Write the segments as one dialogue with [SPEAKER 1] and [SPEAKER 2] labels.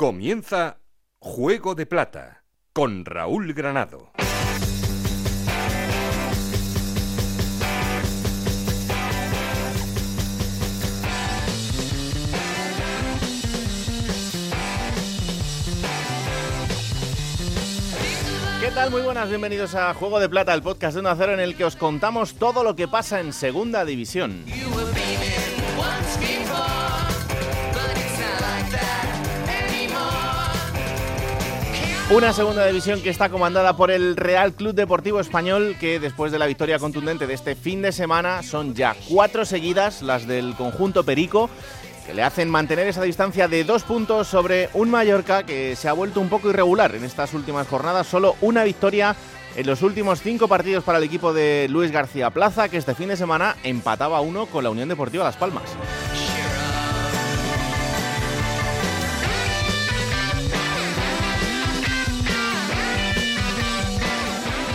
[SPEAKER 1] Comienza Juego de Plata con Raúl Granado.
[SPEAKER 2] ¿Qué tal? Muy buenas, bienvenidos a Juego de Plata, el podcast de 1 a 0 en el que os contamos todo lo que pasa en Segunda División. Una segunda división que está comandada por el Real Club Deportivo Español, que después de la victoria contundente de este fin de semana son ya cuatro seguidas las del conjunto Perico, que le hacen mantener esa distancia de dos puntos sobre un Mallorca que se ha vuelto un poco irregular en estas últimas jornadas. Solo una victoria en los últimos cinco partidos para el equipo de Luis García Plaza, que este fin de semana empataba uno con la Unión Deportiva Las Palmas.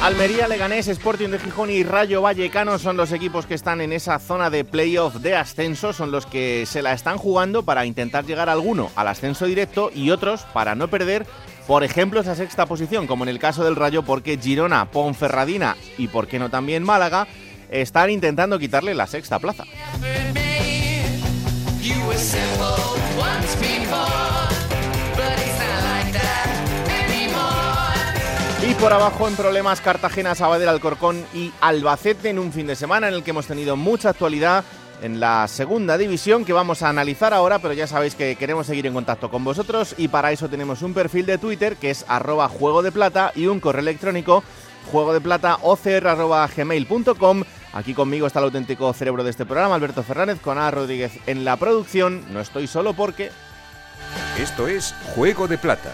[SPEAKER 2] Almería, Leganés, Sporting de Gijón y Rayo Vallecano son los equipos que están en esa zona de playoff de ascenso, son los que se la están jugando para intentar llegar alguno al ascenso directo y otros para no perder, por ejemplo, esa sexta posición, como en el caso del Rayo, porque Girona, Ponferradina y, por qué no también Málaga, están intentando quitarle la sexta plaza. Y por abajo en problemas Cartagena, Sabadell, Alcorcón y Albacete en un fin de semana en el que hemos tenido mucha actualidad en la segunda división que vamos a analizar ahora, pero ya sabéis que queremos seguir en contacto con vosotros y para eso tenemos un perfil de Twitter que es arroba juego de plata y un correo electrónico juego de plata gmail.com. Aquí conmigo está el auténtico cerebro de este programa, Alberto Fernández, con A. Rodríguez en la producción. No estoy solo porque...
[SPEAKER 1] Esto es Juego de Plata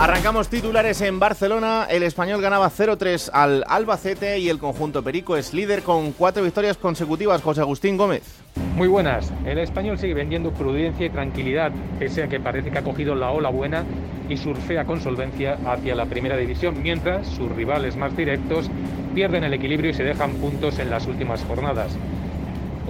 [SPEAKER 2] Arrancamos titulares en Barcelona. El español ganaba 0-3 al Albacete y el conjunto Perico es líder con cuatro victorias consecutivas. José Agustín Gómez.
[SPEAKER 3] Muy buenas. El español sigue vendiendo prudencia y tranquilidad, pese a que parece que ha cogido la ola buena y surfea con solvencia hacia la primera división, mientras sus rivales más directos pierden el equilibrio y se dejan puntos en las últimas jornadas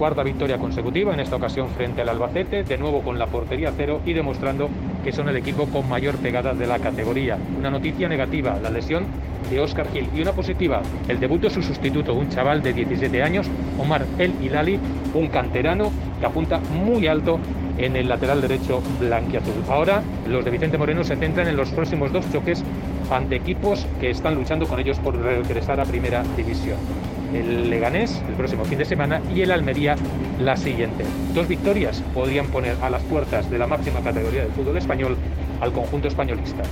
[SPEAKER 3] cuarta victoria consecutiva, en esta ocasión frente al Albacete, de nuevo con la portería cero y demostrando que son el equipo con mayor pegada de la categoría. Una noticia negativa, la lesión de Oscar Gil, y una positiva, el debut de su sustituto, un chaval de 17 años, Omar El Hilali, un canterano que apunta muy alto en el lateral derecho blanquiazul. Ahora los de Vicente Moreno se centran en los próximos dos choques ante equipos que están luchando con ellos por regresar a primera división el Leganés el próximo fin de semana y el Almería la siguiente. Dos victorias podrían poner a las puertas de la máxima categoría del fútbol español al conjunto españolista.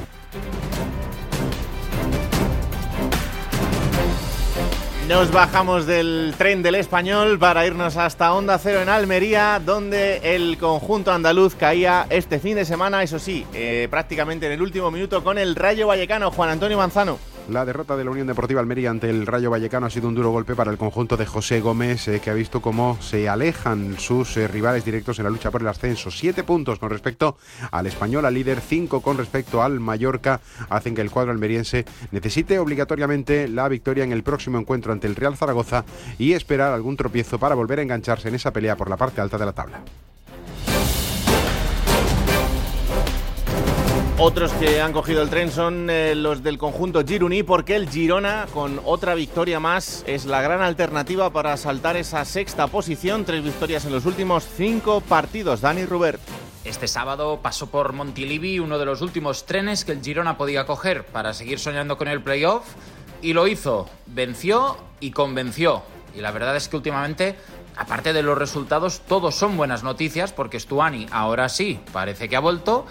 [SPEAKER 2] Nos bajamos del tren del español para irnos hasta Onda Cero en Almería, donde el conjunto andaluz caía este fin de semana, eso sí, eh, prácticamente en el último minuto con el Rayo Vallecano, Juan Antonio Manzano.
[SPEAKER 4] La derrota de la Unión Deportiva Almería ante el Rayo Vallecano ha sido un duro golpe para el conjunto de José Gómez, eh, que ha visto cómo se alejan sus eh, rivales directos en la lucha por el ascenso. Siete puntos con respecto al español, al líder, cinco con respecto al Mallorca, hacen que el cuadro almeriense necesite obligatoriamente la victoria en el próximo encuentro ante el Real Zaragoza y esperar algún tropiezo para volver a engancharse en esa pelea por la parte alta de la tabla.
[SPEAKER 2] Otros que han cogido el tren son eh, los del conjunto Giruní, porque el Girona, con otra victoria más, es la gran alternativa para saltar esa sexta posición. Tres victorias en los últimos cinco partidos. Dani Rubert.
[SPEAKER 5] Este sábado pasó por Montilivi uno de los últimos trenes que el Girona podía coger para seguir soñando con el playoff y lo hizo. Venció y convenció. Y la verdad es que últimamente, aparte de los resultados, todos son buenas noticias porque Stuani ahora sí parece que ha vuelto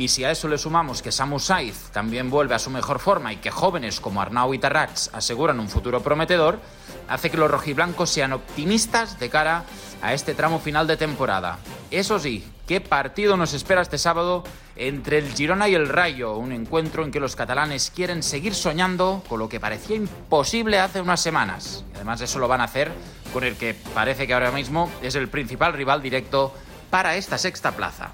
[SPEAKER 5] y si a eso le sumamos que Samu Saiz también vuelve a su mejor forma y que jóvenes como Arnau y Tarrats aseguran un futuro prometedor, hace que los rojiblancos sean optimistas de cara a este tramo final de temporada. Eso sí, ¿qué partido nos espera este sábado entre el Girona y el Rayo? Un encuentro en que los catalanes quieren seguir soñando con lo que parecía imposible hace unas semanas. Y además eso lo van a hacer con el que parece que ahora mismo es el principal rival directo para esta sexta plaza.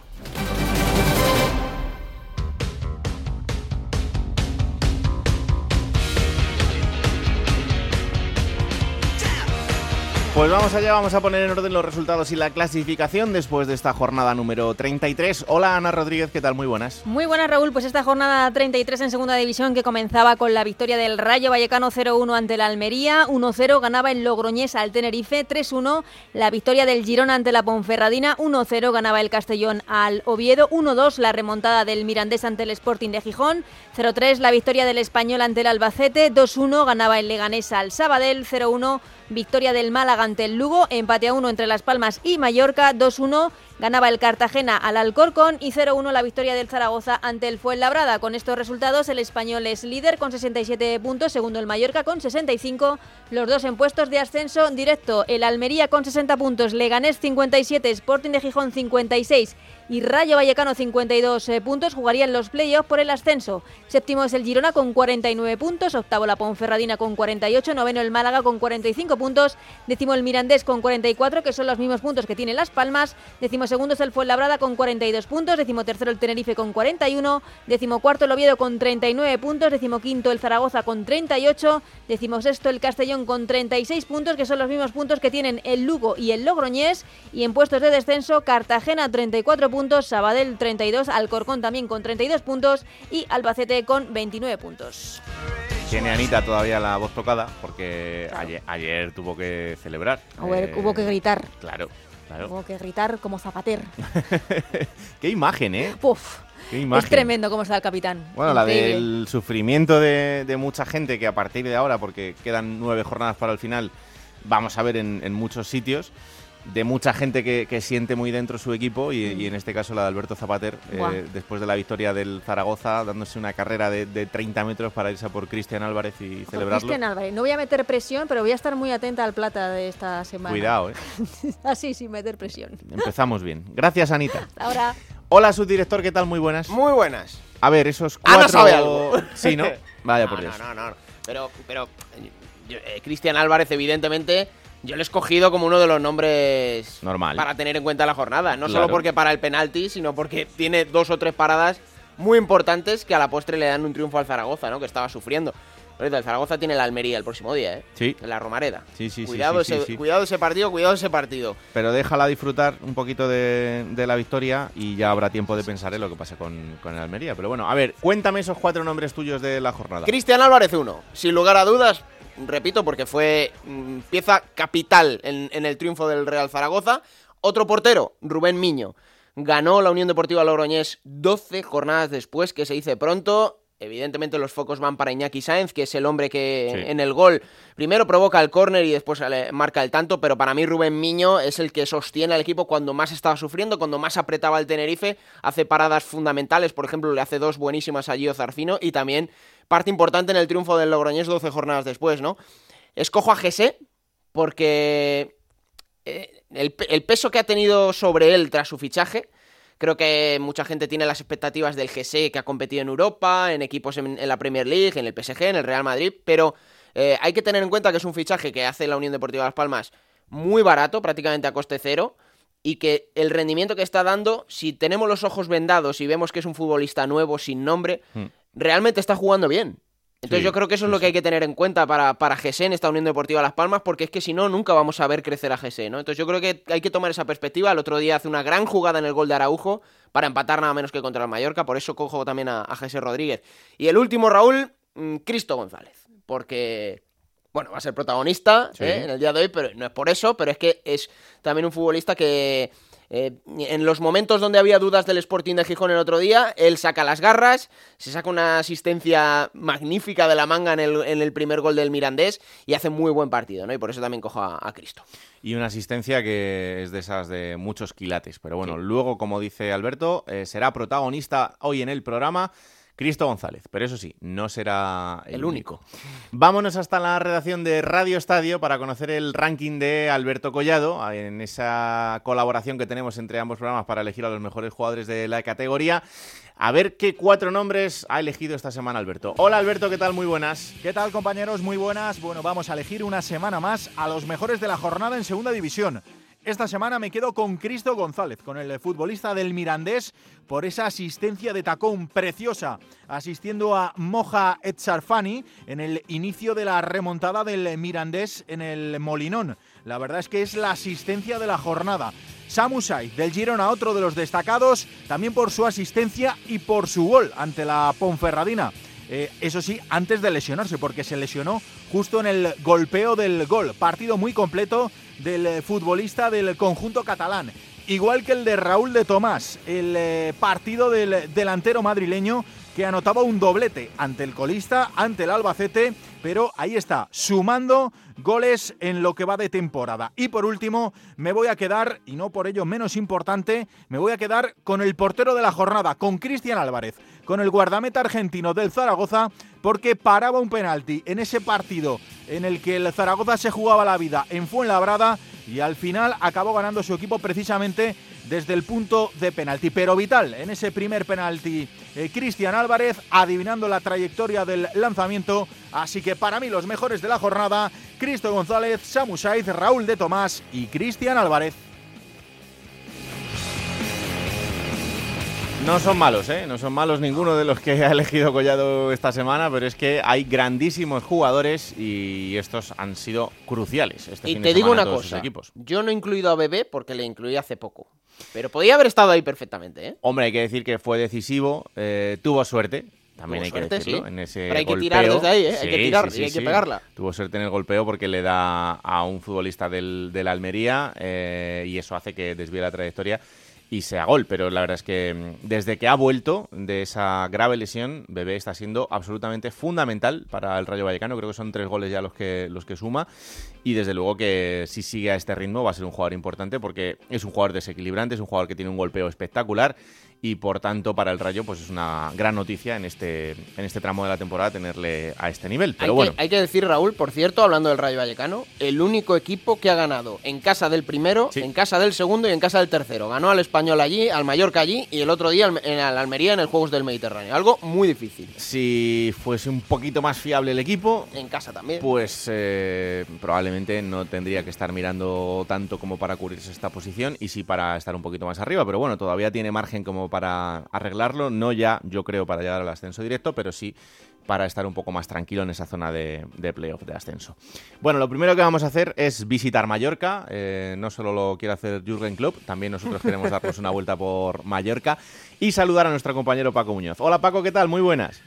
[SPEAKER 2] Pues vamos allá, vamos a poner en orden los resultados y la clasificación después de esta jornada número 33. Hola Ana Rodríguez, ¿qué tal? Muy buenas.
[SPEAKER 6] Muy buenas Raúl, pues esta jornada 33 en segunda división que comenzaba con la victoria del Rayo Vallecano 0-1 ante la Almería, 1-0 ganaba el Logroñés al Tenerife, 3-1 la victoria del Girona ante la Ponferradina, 1-0 ganaba el Castellón al Oviedo, 1-2 la remontada del Mirandés ante el Sporting de Gijón, 0-3 la victoria del Español ante el Albacete, 2-1 ganaba el Leganés al Sabadell, 0-1 victoria del Málaga ante el Lugo, empate a 1 entre Las Palmas y Mallorca, 2-1 ganaba el Cartagena al Alcorcón y 0-1 la victoria del Zaragoza ante el Fuenlabrada. Con estos resultados el español es líder con 67 puntos, segundo el Mallorca con 65, los dos en puestos de ascenso directo, el Almería con 60 puntos, Leganés 57, Sporting de Gijón 56 y Rayo Vallecano 52 eh, puntos jugarían los playoffs por el ascenso. Séptimo es el Girona con 49 puntos, octavo la Ponferradina con 48, noveno el Málaga con 45 puntos, décimo el Mirandés con 44, que son los mismos puntos que tiene Las Palmas, décimo segundo es el Fuenlabrada con 42 puntos, décimo tercero el Tenerife con 41, décimo cuarto el Oviedo con 39 puntos, décimo quinto el Zaragoza con 38, décimo sexto el Castellón con 36 puntos, que son los mismos puntos que tienen el Lugo y el Logroñés, y en puestos de descenso Cartagena 34 puntos, Sabadell 32, Alcorcón también con 32 puntos y Albacete con 29 puntos.
[SPEAKER 2] Tiene Anita todavía la voz tocada porque ayer, ayer, tuvo que celebrar.
[SPEAKER 6] Eh, hubo que gritar.
[SPEAKER 2] Claro, claro.
[SPEAKER 6] Hubo que gritar como zapater.
[SPEAKER 2] Qué imagen, ¿eh?
[SPEAKER 6] Puf.
[SPEAKER 2] Qué imagen.
[SPEAKER 6] Es tremendo cómo está el capitán.
[SPEAKER 2] Bueno, la del sufrimiento de, de mucha gente que a partir de ahora, porque quedan nueve jornadas para el final, vamos a ver en, en muchos sitios de mucha gente que, que, siente muy dentro su equipo y, y, en este caso la de Alberto Zapater, eh, después de la victoria del Zaragoza, dándose una carrera de, de 30 metros para irse a por Cristian Álvarez y
[SPEAKER 6] por
[SPEAKER 2] celebrarlo.
[SPEAKER 6] Cristian Álvarez, no voy a meter presión, pero voy a estar muy atenta al plata de esta semana.
[SPEAKER 2] Cuidado, ¿eh?
[SPEAKER 6] Así, sin meter presión.
[SPEAKER 2] Empezamos bien. Gracias, Anita.
[SPEAKER 6] Ahora.
[SPEAKER 2] Hola, subdirector, ¿qué tal? Muy buenas.
[SPEAKER 7] Muy buenas.
[SPEAKER 2] A ver, esos cuatro...
[SPEAKER 7] Ana sabe algo.
[SPEAKER 2] Sí, ¿no? Vaya
[SPEAKER 7] no,
[SPEAKER 2] por Dios.
[SPEAKER 7] No, no, no. Pero, pero yo, eh, Cristian Álvarez, evidentemente, yo lo he escogido como uno de los nombres
[SPEAKER 2] Normal.
[SPEAKER 7] para tener en cuenta la jornada. No
[SPEAKER 2] Claro.
[SPEAKER 7] solo porque para el penalti, sino porque tiene dos o tres paradas muy importantes que a la postre le dan un triunfo al Zaragoza, ¿no? Que estaba sufriendo. El Zaragoza tiene la Almería el próximo día, ¿eh?
[SPEAKER 2] Sí.
[SPEAKER 7] En la Romareda.
[SPEAKER 2] Sí, sí,
[SPEAKER 7] cuidado
[SPEAKER 2] sí,
[SPEAKER 7] ese,
[SPEAKER 2] sí.
[SPEAKER 7] Cuidado ese partido, cuidado ese partido.
[SPEAKER 2] Pero déjala disfrutar un poquito de, de la victoria y ya habrá tiempo de pensar en lo que pasa con, con el Almería. Pero bueno, a ver, cuéntame esos cuatro nombres tuyos de la jornada.
[SPEAKER 7] Cristian Álvarez 1, sin lugar a dudas, repito, porque fue mm, pieza capital en, en el triunfo del Real Zaragoza. Otro portero, Rubén Miño. Ganó la Unión Deportiva Logroñés 12 jornadas después, que se dice pronto. Evidentemente los focos van para Iñaki Sáenz, que es el hombre que
[SPEAKER 2] Sí.
[SPEAKER 7] en el gol primero provoca el córner y después marca el tanto, pero para mí Rubén Miño es el que sostiene al equipo cuando más estaba sufriendo, cuando más apretaba el Tenerife, hace paradas fundamentales, por ejemplo le hace dos buenísimas a Gio Zarfino y también parte importante en el triunfo del Logroñés 12 jornadas después, ¿no? Escojo a Gese porque eh, el, pe- el peso que ha tenido sobre él tras su fichaje, creo que mucha gente tiene las expectativas del GC que ha competido en Europa, en equipos en, en la Premier League, en el PSG, en el Real Madrid, pero eh, hay que tener en cuenta que es un fichaje que hace la Unión Deportiva Las Palmas muy barato, prácticamente a coste cero, y que el rendimiento que está dando, si tenemos los ojos vendados y vemos que es un futbolista nuevo, sin nombre,
[SPEAKER 2] Hmm.
[SPEAKER 7] Realmente está jugando bien. Entonces
[SPEAKER 2] Sí,
[SPEAKER 7] yo creo que eso es
[SPEAKER 2] sí,
[SPEAKER 7] lo que hay que tener en cuenta para, para GC en esta Unión Deportiva Las Palmas, porque es que si no, nunca vamos a ver crecer a GC, ¿no? Entonces yo creo que hay que tomar esa perspectiva. El otro día hace una gran jugada en el gol de Araujo para empatar nada menos que contra el Mallorca, por eso cojo también a, a GC Rodríguez. Y el último, Raúl, mm, Cristo González, porque... Bueno, va a ser protagonista
[SPEAKER 2] Sí.
[SPEAKER 7] ¿eh? en el día de hoy, pero no es por eso, pero es que es también un futbolista que eh, en los momentos donde había dudas del Sporting de Gijón el otro día, él saca las garras, se saca una asistencia magnífica de la manga en el, en el primer gol del Mirandés y hace muy buen partido, ¿no? Y por eso también cojo a, a Cristo.
[SPEAKER 2] Y una asistencia que es de esas de muchos quilates. Pero bueno, luego, como dice Alberto, eh, será protagonista hoy en el programa Cristo González. Pero eso sí, no será
[SPEAKER 7] el, único.
[SPEAKER 2] Vámonos hasta la redacción de Radio Estadio para conocer el ranking de Alberto Collado en esa colaboración que tenemos entre ambos programas para elegir a los mejores jugadores de la categoría. A ver qué cuatro nombres ha elegido esta semana Alberto. Hola Alberto, ¿qué tal? Muy buenas.
[SPEAKER 8] ¿Qué tal compañeros? Muy buenas. Bueno, vamos a elegir una semana más a los mejores de la jornada en Segunda División. Esta semana me quedo con Cristo González, con el futbolista del Mirandés, por esa asistencia de tacón preciosa, asistiendo a Moja Etzarfani en el inicio de la remontada del Mirandés en el Molinón. La verdad es que es la asistencia de la jornada. Samu Saiz del Girona, otro de los destacados, también por su asistencia y por su gol ante la Ponferradina. Eh, eso sí, antes de lesionarse, porque se lesionó justo en el golpeo del gol. Partido muy completo del eh, futbolista del conjunto catalán. Igual que el de Raúl de Tomás, el eh, partido del delantero madrileño que anotaba un doblete ante el colista, ante el Albacete, pero ahí está, sumando goles en lo que va de temporada. Y por último, me voy a quedar, y no por ello menos importante, me voy a quedar con el portero de la jornada, con Cristian Álvarez, con el guardameta argentino del Zaragoza, porque paraba un penalti en ese partido en el que el Zaragoza se jugaba la vida en Fuenlabrada y al final acabó ganando su equipo precisamente desde el punto de penalti. Pero vital en ese primer penalti, eh, Cristian Álvarez adivinando la trayectoria del lanzamiento. Así que para mí los mejores de la jornada, Cristo González, Samu Saiz, Raúl de Tomás y Cristian Álvarez.
[SPEAKER 2] No son malos, ¿eh? No son malos ninguno de los que ha elegido Collado esta semana, pero es que hay grandísimos jugadores y estos han sido cruciales. Este
[SPEAKER 7] y te digo una cosa, yo no he incluido a Bebé porque le incluí hace poco, pero podía haber estado ahí perfectamente, ¿eh?
[SPEAKER 2] Hombre, hay que decir que fue decisivo, eh, tuvo suerte, también hay que decirlo, en ese
[SPEAKER 7] Pero hay
[SPEAKER 2] que
[SPEAKER 7] tirar desde ahí, ¿eh? hay que tirar y hay que pegarla.
[SPEAKER 2] Tuvo suerte en el golpeo porque le da a un futbolista del, la Almería eh, y eso hace que desvíe la trayectoria y sea gol. Pero la verdad es que mm, desde que ha vuelto de esa grave lesión, Bebé está siendo absolutamente fundamental para el Rayo Vallecano. Creo que son tres goles ya los que, los que suma. Y desde luego que si sigue a este ritmo va a ser un jugador importante porque es un jugador desequilibrante, es un jugador que tiene un golpeo espectacular y por tanto para el Rayo pues es una gran noticia en este en este tramo de la temporada tenerle a este nivel. Pero
[SPEAKER 7] hay
[SPEAKER 2] bueno.
[SPEAKER 7] Que, hay que decir, Raúl, por cierto, hablando del Rayo Vallecano, el único equipo que ha ganado en casa del primero, en casa del segundo y en casa del tercero. Ganó al Español allí, al Mallorca allí y el otro día en la Almería en el Juegos del Mediterráneo. Algo muy difícil.
[SPEAKER 2] Si fuese un poquito más fiable el equipo,
[SPEAKER 7] en casa también,
[SPEAKER 2] pues eh, probablemente no tendría que estar mirando tanto como para cubrirse esta posición y sí para estar un poquito más arriba. Pero bueno, todavía tiene margen como para arreglarlo, no ya yo creo para llegar al ascenso directo, pero sí para estar un poco más tranquilo en esa zona de, playoff de ascenso. Bueno, lo primero que vamos a hacer es visitar Mallorca. Eh, no solo lo quiere hacer Jürgen Klopp, también nosotros queremos darnos una vuelta por Mallorca y saludar a nuestro compañero Paco Muñoz. Hola Paco, ¿qué tal? Muy buenas.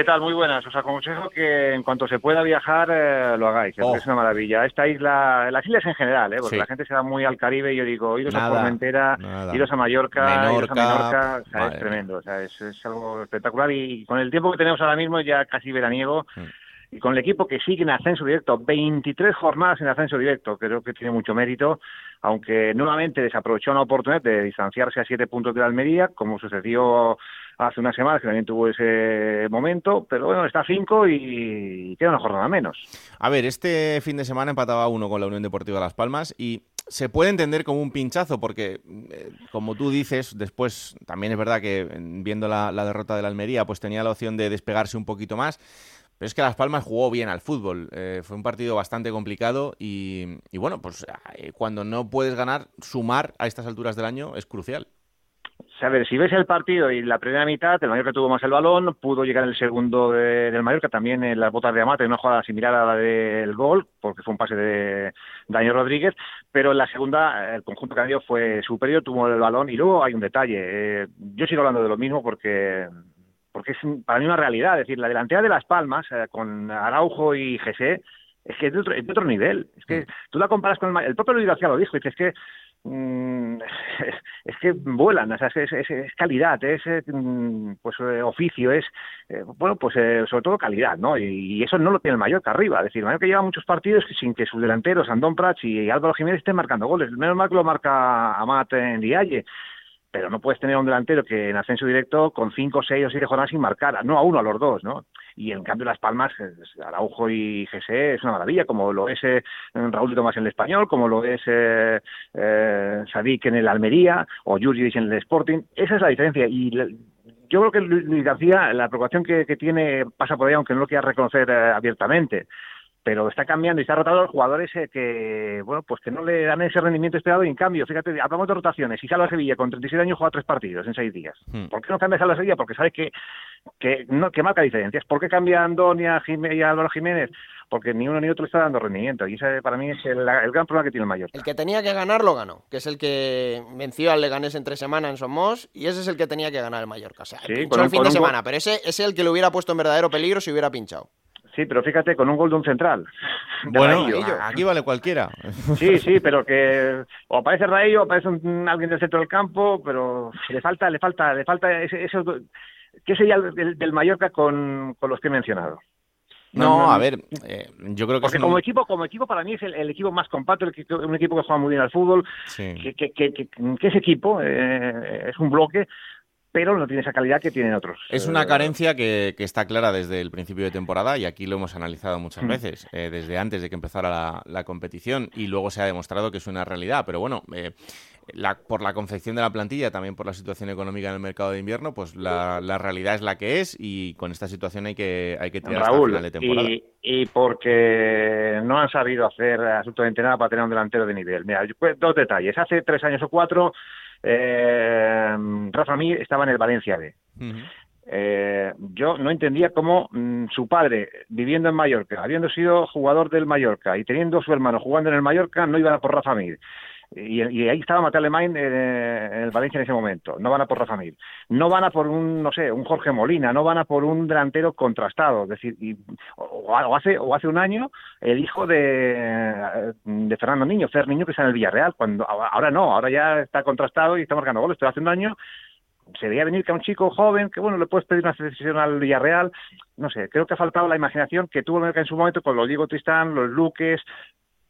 [SPEAKER 9] ¿Qué tal? Muy buenas. Os aconsejo que en cuanto se pueda viajar eh, lo hagáis. Oh. Es una maravilla. Esta isla, las islas en general, ¿eh? porque la gente se va muy al Caribe y yo digo, iros a Formentera, iros a Mallorca, iros a Menorca, es tremendo. O sea, es, algo espectacular y con el tiempo que tenemos ahora mismo ya casi veraniego. Mm. Y con el equipo que sigue en ascenso directo, 23 jornadas en ascenso directo, creo que tiene mucho mérito, aunque nuevamente desaprovechó una oportunidad de distanciarse a siete puntos de la Almería, como sucedió hace unas semanas que también tuvo ese momento, pero bueno, está a cinco y queda una jornada menos.
[SPEAKER 2] A ver, este fin de semana empataba uno con la Unión Deportiva Las Palmas y se puede entender como un pinchazo porque, eh, como tú dices, después también es verdad que viendo la, derrota de la Almería, pues tenía la opción de despegarse un poquito más. Pero es que Las Palmas jugó bien al fútbol. Eh, fue un partido bastante complicado y, y bueno, pues eh, cuando no puedes ganar, sumar a estas alturas del año es crucial
[SPEAKER 9] a ver, si ves el partido y la primera mitad, el Mallorca tuvo más el balón, pudo llegar el segundo del Mallorca también en las botas de Amate, una jugada similar a la del gol, porque fue un pase de Daniel Rodríguez, pero en la segunda el conjunto canario fue superior, tuvo el balón y luego hay un detalle. Eh, yo sigo hablando de lo mismo porque porque es para mí una realidad, es decir, la delantera de Las Palmas eh, con Araujo y José es que es de otro, de otro nivel. Es que mm. tú la comparas con el, el propio Luis García lo dijo, dice, es que es que vuelan, o sea, es, calidad, es mm, pues eh, oficio, es eh, bueno, pues eh, sobre todo calidad, ¿no? Y, eso no lo tiene el Mallorca arriba, es decir, el Mallorca lleva muchos partidos sin que sus delanteros, Andón Prats y Álvaro Jiménez estén marcando goles, menos mal que lo marca Amat en Dialle, pero no puedes tener un delantero que en ascenso directo con cinco, seis o siete jornadas sin marcar, no a uno, a los dos, ¿no? Y en cambio Las Palmas, Araujo y Gese es una maravilla, como lo es eh, Raúl de Tomás en el Español, como lo es eh, eh, Sadik en el Almería o Jurgic en el Sporting. Esa es la diferencia y yo creo que Luis García, la preocupación que, que tiene pasa por ahí, aunque no lo quiera reconocer eh, abiertamente pero está cambiando y está rotando a los jugadores eh, que, bueno, pues que no le dan ese rendimiento esperado y en cambio, fíjate, hablamos de rotaciones y Salva Sevilla con 36 años juega tres partidos en seis días. Hmm. ¿Por qué no cambia Salva Sevilla? Porque sabe que, que, no, que marca diferencias. ¿Por qué cambia Andonia y Álvaro Jiménez? Porque ni uno ni otro está dando rendimiento y ese para mí es el, gran problema que tiene el Mallorca.
[SPEAKER 7] El que tenía que ganar lo ganó, que es el que venció al Leganés en tres semanas en Somos y ese es el que tenía que ganar el Mallorca. O sea, sí, pinchó el fin de semana, pero ese es el que lo hubiera puesto en verdadero peligro si hubiera pinchado.
[SPEAKER 9] Sí, pero fíjate, con un gol de un central.
[SPEAKER 2] bueno, aquí vale cualquiera.
[SPEAKER 9] Sí, sí, pero que o aparece Raello o aparece alguien del centro del campo, pero le falta, le falta, le falta ese, ¿Qué sería el, del Mallorca con, los que he mencionado?
[SPEAKER 2] No, a ver, eh, yo creo que
[SPEAKER 9] porque como equipo, como equipo para mí es el, equipo más compacto, un equipo que juega muy bien al fútbol, que, que, que, ese equipo eh, es un bloque, pero no tiene esa calidad que tienen otros.
[SPEAKER 2] Es una carencia que, está clara desde el principio de temporada y aquí lo hemos analizado muchas mm. veces, eh, desde antes de que empezara la, competición y luego se ha demostrado que es una realidad. Pero bueno, eh, por la confección de la plantilla, también por la situación económica en el mercado de invierno, pues la, realidad es la que es y con esta situación hay que, hay que tirar hasta el final de temporada.
[SPEAKER 9] Y, porque no han sabido hacer absolutamente nada para tener un delantero de nivel. Mira, pues, dos detalles. Hace tres años o cuatro eh, Rafa Mir estaba en el Valencia B. Eh, yo no entendía cómo mm, su padre, viviendo en Mallorca, habiendo sido jugador del Mallorca y teniendo su hermano jugando en el Mallorca, no iba a por Rafa Mir. Y, ahí estaba Mateo Alemán eh, en el Valencia en ese momento. No van a por Rafa Mir. No van a por un, no sé, un Jorge Molina. No van a por un delantero contrastado. Es decir, o, hace, o hace un año el hijo de, de Fernando Niño, Fer Niño, que está en el Villarreal. cuando Ahora no, ahora ya está contrastado y está marcando goles. Pero hace un año se veía venir que a un chico joven, que bueno, le puedes pedir una decisión al Villarreal, no sé, creo que ha faltado la imaginación que tuvo en su momento con los Diego Tristán, los Luques,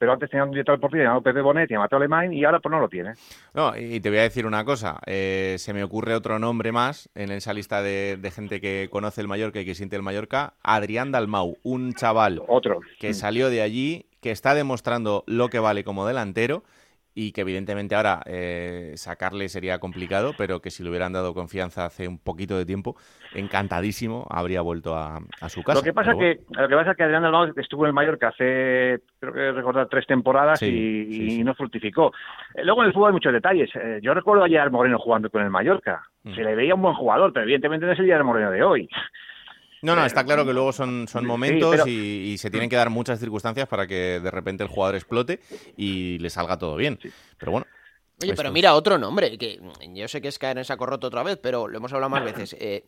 [SPEAKER 9] pero antes tenía un director deportivo llamado Pepe Bonet y a Mateo Alemán y ahora pues no lo tiene.
[SPEAKER 2] No, y te voy a decir una cosa, eh, se me ocurre otro nombre más en esa lista de, gente que conoce el Mallorca y que siente el Mallorca, Adrián Dalmau, un chaval
[SPEAKER 9] otro.
[SPEAKER 2] que salió de allí, que está demostrando lo que vale como delantero y que evidentemente ahora eh, sacarle sería complicado, pero que si le hubieran dado confianza hace un poquito de tiempo, encantadísimo habría vuelto a, su casa.
[SPEAKER 9] Lo que pasa que lo que pasa que Adrián Dalmau estuvo en el Mallorca hace creo que recordar tres temporadas y, no fructificó. Eh, luego en el fútbol hay muchos detalles. Eh, yo recuerdo a Moreno jugando con el Mallorca. Mm. Se le veía un buen jugador, pero evidentemente no es el Gerard Moreno de hoy.
[SPEAKER 2] No, no, está claro que luego son, son momentos y, se tienen que dar muchas circunstancias para que de repente el jugador explote y le salga todo bien. Pero bueno.
[SPEAKER 7] Oye, pero mira, otro nombre, que yo sé que es caer en saco roto otra vez, pero lo hemos hablado más veces. Eh,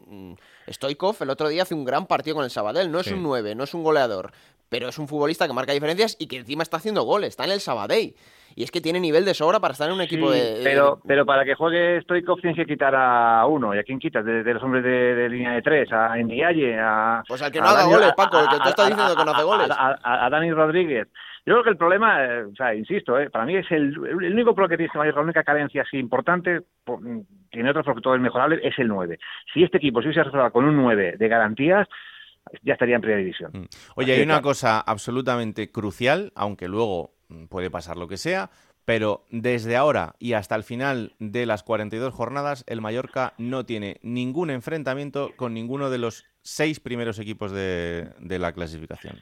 [SPEAKER 7] Stoikov el otro día hace un gran partido con el Sabadell, no es un 9, no es un goleador, pero es un futbolista que marca diferencias y que encima está haciendo goles, está en el Sabadell y es que tiene nivel de sobra para estar en un equipo de,
[SPEAKER 9] Pero, pero para que juegue Stoikov tienes que quitar a uno. ¿Y a quién quitas? De, los hombres de, línea de tres, a Ndiaye, a...
[SPEAKER 7] Pues al que no haga goles, Paco, el que te está diciendo que no hace goles.
[SPEAKER 9] A, Dani Rodríguez. Yo creo que el problema, eh, o sea, insisto, eh, para mí es el, el único problema que tiene este mayor, la única carencia así importante, tiene otros porque todo es mejorable, es el 9. Si este equipo se hubiese resuelto con un 9 de garantías, ya estaría en primera división. Mm.
[SPEAKER 2] Oye, hay una cosa absolutamente crucial, aunque luego puede pasar lo que sea, pero desde ahora y hasta el final de las 42 jornadas, el Mallorca no tiene ningún enfrentamiento con ninguno de los seis primeros equipos de, de la clasificación.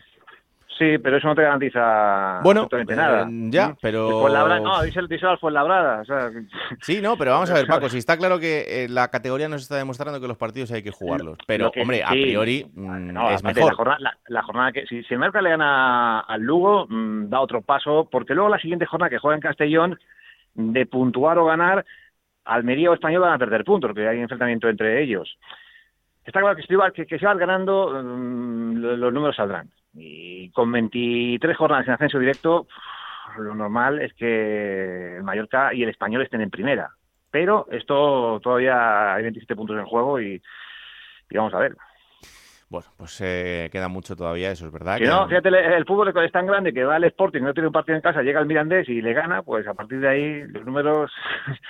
[SPEAKER 9] Sí, pero eso no te garantiza
[SPEAKER 2] bueno,
[SPEAKER 9] nada.
[SPEAKER 2] Eh, ya,
[SPEAKER 9] ¿Mm?
[SPEAKER 2] pero...
[SPEAKER 9] no, dice el Tisol Fuenlabrada. O sea...
[SPEAKER 2] Sí, no, pero vamos a ver, Paco, si está claro que eh, la categoría nos está demostrando que los partidos hay que jugarlos, pero, hombre, a priori mm, es mejor.
[SPEAKER 9] La jornada, que, si, si el Merca le gana al Lugo, mm, da otro paso, porque luego la siguiente jornada que juega en Castellón, de puntuar o ganar, Almería o Español van a perder puntos, porque hay enfrentamiento entre ellos. Está claro que si, que, que se van ganando, los números saldrán. Y con 23 jornadas en ascenso directo, lo normal es que el Mallorca y el Español estén en primera. Pero esto todavía hay 27 puntos en juego y, vamos a ver.
[SPEAKER 2] Bueno, pues eh, queda mucho todavía, eso es verdad.
[SPEAKER 9] Si no, fíjate, el, fútbol es tan grande que va al Sporting, no tiene un partido en casa, llega al Mirandés y le gana, pues a partir de ahí los números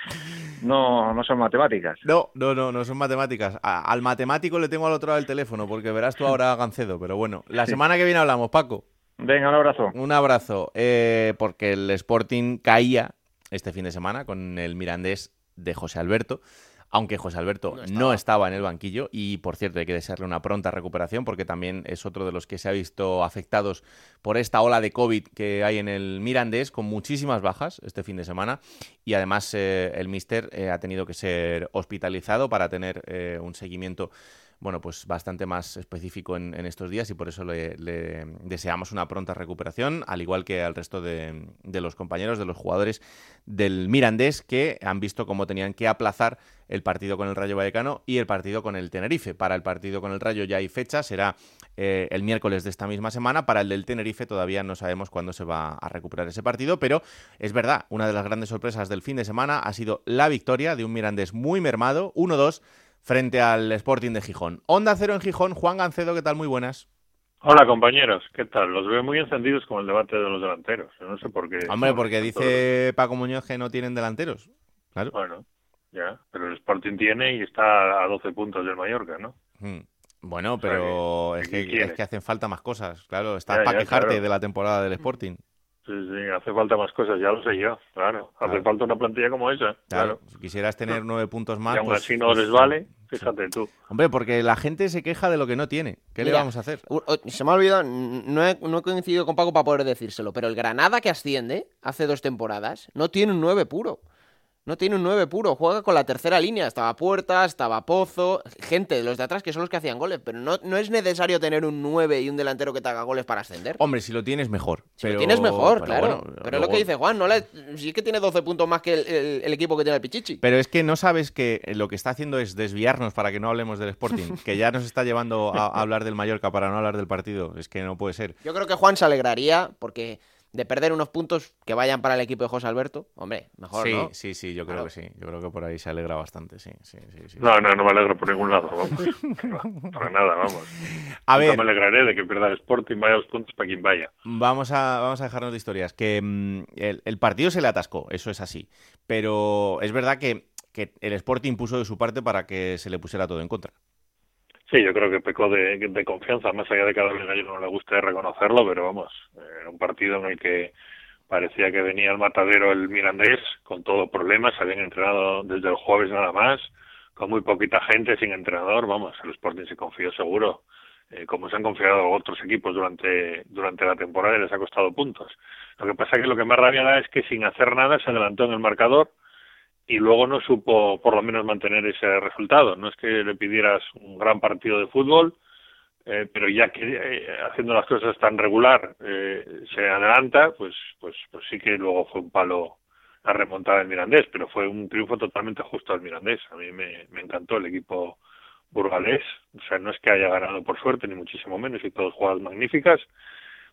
[SPEAKER 9] no, no son matemáticas.
[SPEAKER 2] No, no, no, no son matemáticas. al matemático le tengo al otro lado del teléfono, porque verás tú ahora a Gancedo, pero bueno, la semana que viene hablamos, Paco.
[SPEAKER 9] Venga, un abrazo.
[SPEAKER 2] Un abrazo, eh, porque el Sporting caía este fin de semana con el Mirandés de José Alberto aunque José Alberto no estaba. en el banquillo y por cierto hay que desearle una pronta recuperación porque también es otro de los que se ha visto afectados por esta ola de COVID que hay en el Mirandés con muchísimas bajas este fin de semana y además eh, el míster eh, ha tenido que ser hospitalizado para tener eh, un seguimiento bueno, pues bastante más específico en, estos días y por eso le, deseamos una pronta recuperación, al igual que al resto de, los compañeros, de los jugadores del Mirandés, que han visto cómo tenían que aplazar el partido con el Rayo Vallecano y el partido con el Tenerife. Para el partido con el Rayo ya hay fecha, será eh, el miércoles de esta misma semana. Para el del Tenerife todavía no sabemos cuándo se va a recuperar ese partido, pero es verdad, una de las grandes sorpresas del fin de semana ha sido la victoria de un Mirandés muy mermado, 1-2 frente al Sporting de Gijón. Onda Cero en Gijón, Juan Gancedo, ¿qué tal? Muy buenas.
[SPEAKER 10] Hola compañeros, ¿qué tal? Los veo muy encendidos con el debate de los delanteros. No sé por qué.
[SPEAKER 2] Hombre, porque dice Paco Muñoz que no tienen delanteros. Claro.
[SPEAKER 10] Bueno, ya, pero el Sporting tiene y está a 12 puntos del Mallorca, ¿no?
[SPEAKER 2] Hmm. Bueno, pero es, que, es que hacen falta más cosas. Claro, estás para quejarte de la temporada del Sporting.
[SPEAKER 10] Sí, sí, hace falta más cosas, ya lo sé yo, claro. Hace falta una plantilla como esa. Claro,
[SPEAKER 2] si quisieras tener nueve puntos más.
[SPEAKER 10] Y aún
[SPEAKER 2] pues,
[SPEAKER 10] así no les vale, fíjate tú.
[SPEAKER 2] Hombre, porque la gente se queja de lo que no tiene. ¿Qué le vamos a hacer?
[SPEAKER 7] Se me ha olvidado, no he, no he coincidido con Paco para poder decírselo, pero el Granada que asciende hace dos temporadas no tiene un nueve puro. No tiene un 9 puro, juega con la tercera línea. Estaba Puerta, estaba Pozo, gente de los de atrás que son los que hacían goles. Pero no, no es necesario tener un 9 y un delantero que te haga goles para ascender.
[SPEAKER 2] Hombre, si lo tienes mejor.
[SPEAKER 7] Si lo tienes mejor, claro. pero es lo que dice Juan, no si es que tiene 12 puntos más que el, equipo que tiene el Pichichi.
[SPEAKER 2] Pero es que no sabes que lo que está haciendo es desviarnos para que no hablemos del Sporting, que ya nos está llevando a hablar del Mallorca para no hablar del partido. Es que no puede ser.
[SPEAKER 7] Yo creo que Juan se alegraría porque de perder unos puntos que vayan para el equipo de José Alberto, hombre, mejor,
[SPEAKER 2] sí,
[SPEAKER 7] ¿no?
[SPEAKER 2] Sí, sí, yo creo que sí. Yo creo que por ahí se alegra bastante, sí, sí, sí.
[SPEAKER 10] no, no, no me alegro por ningún lado, vamos. para nada, vamos. A ver. me alegraré de que pierda el Sporting, vaya los puntos para quien vaya.
[SPEAKER 2] Vamos a, vamos a dejarnos de historias. Que mm, el, partido se le atascó, eso es así. Pero es verdad que, que el Sporting puso de su parte para que se le pusiera todo en contra.
[SPEAKER 10] Sí, yo creo que pecó de, confianza, más allá de que a David no le guste reconocerlo, pero vamos, era un partido en el que parecía que venía el matadero el Mirandés con todo problemas, habían entrenado desde el jueves nada más, con muy poquita gente, sin entrenador, vamos, el Sporting se confió seguro, eh, como se han confiado otros equipos durante, durante la temporada y les ha costado puntos. Lo que pasa es que lo que más rabia da es que sin hacer nada se adelantó en el marcador, y luego no supo por lo menos mantener ese resultado. No es que le pidieras un gran partido de fútbol, eh, pero ya que eh, haciendo las cosas tan regular eh, se adelanta, pues, pues, pues sí que luego fue un palo la remontada del Mirandés, pero fue un triunfo totalmente justo al Mirandés. A mí me, me encantó el equipo burgalés, o sea, no es que haya ganado por suerte, ni muchísimo menos, y todas jugadas magníficas.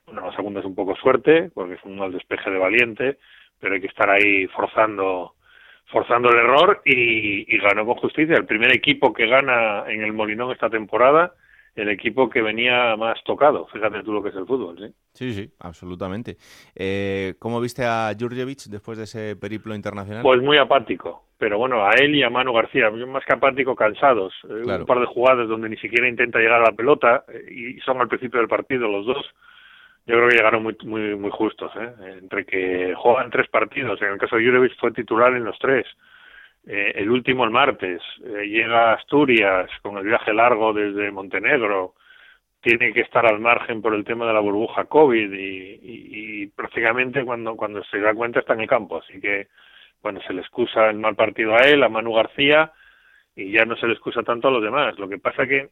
[SPEAKER 10] Bueno, la segunda es un poco suerte, porque es un mal despeje de valiente, pero hay que estar ahí forzando forzando el error y, ganó con justicia. El primer equipo que gana en el Molinón esta temporada, el equipo que venía más tocado. Fíjate tú lo que es el fútbol, ¿sí?
[SPEAKER 2] Sí, sí, absolutamente. Eh, ¿Cómo viste a Jurjevic después de ese periplo internacional?
[SPEAKER 10] Pues muy apático, pero bueno, a él y a Manu García, más que apático, cansados. Eh, un par de jugadas donde ni siquiera intenta llegar a la pelota eh, y son al principio del partido los dos yo creo que llegaron muy muy muy justos, ¿eh? entre que juegan tres partidos, en el caso de Jurevich fue titular en los tres, eh, el último el martes, eh, llega a Asturias con el viaje largo desde Montenegro, tiene que estar al margen por el tema de la burbuja COVID y, y, prácticamente cuando, cuando se da cuenta está en el campo, así que bueno, se le excusa el mal partido a él, a Manu García y ya no se le excusa tanto a los demás. Lo que pasa que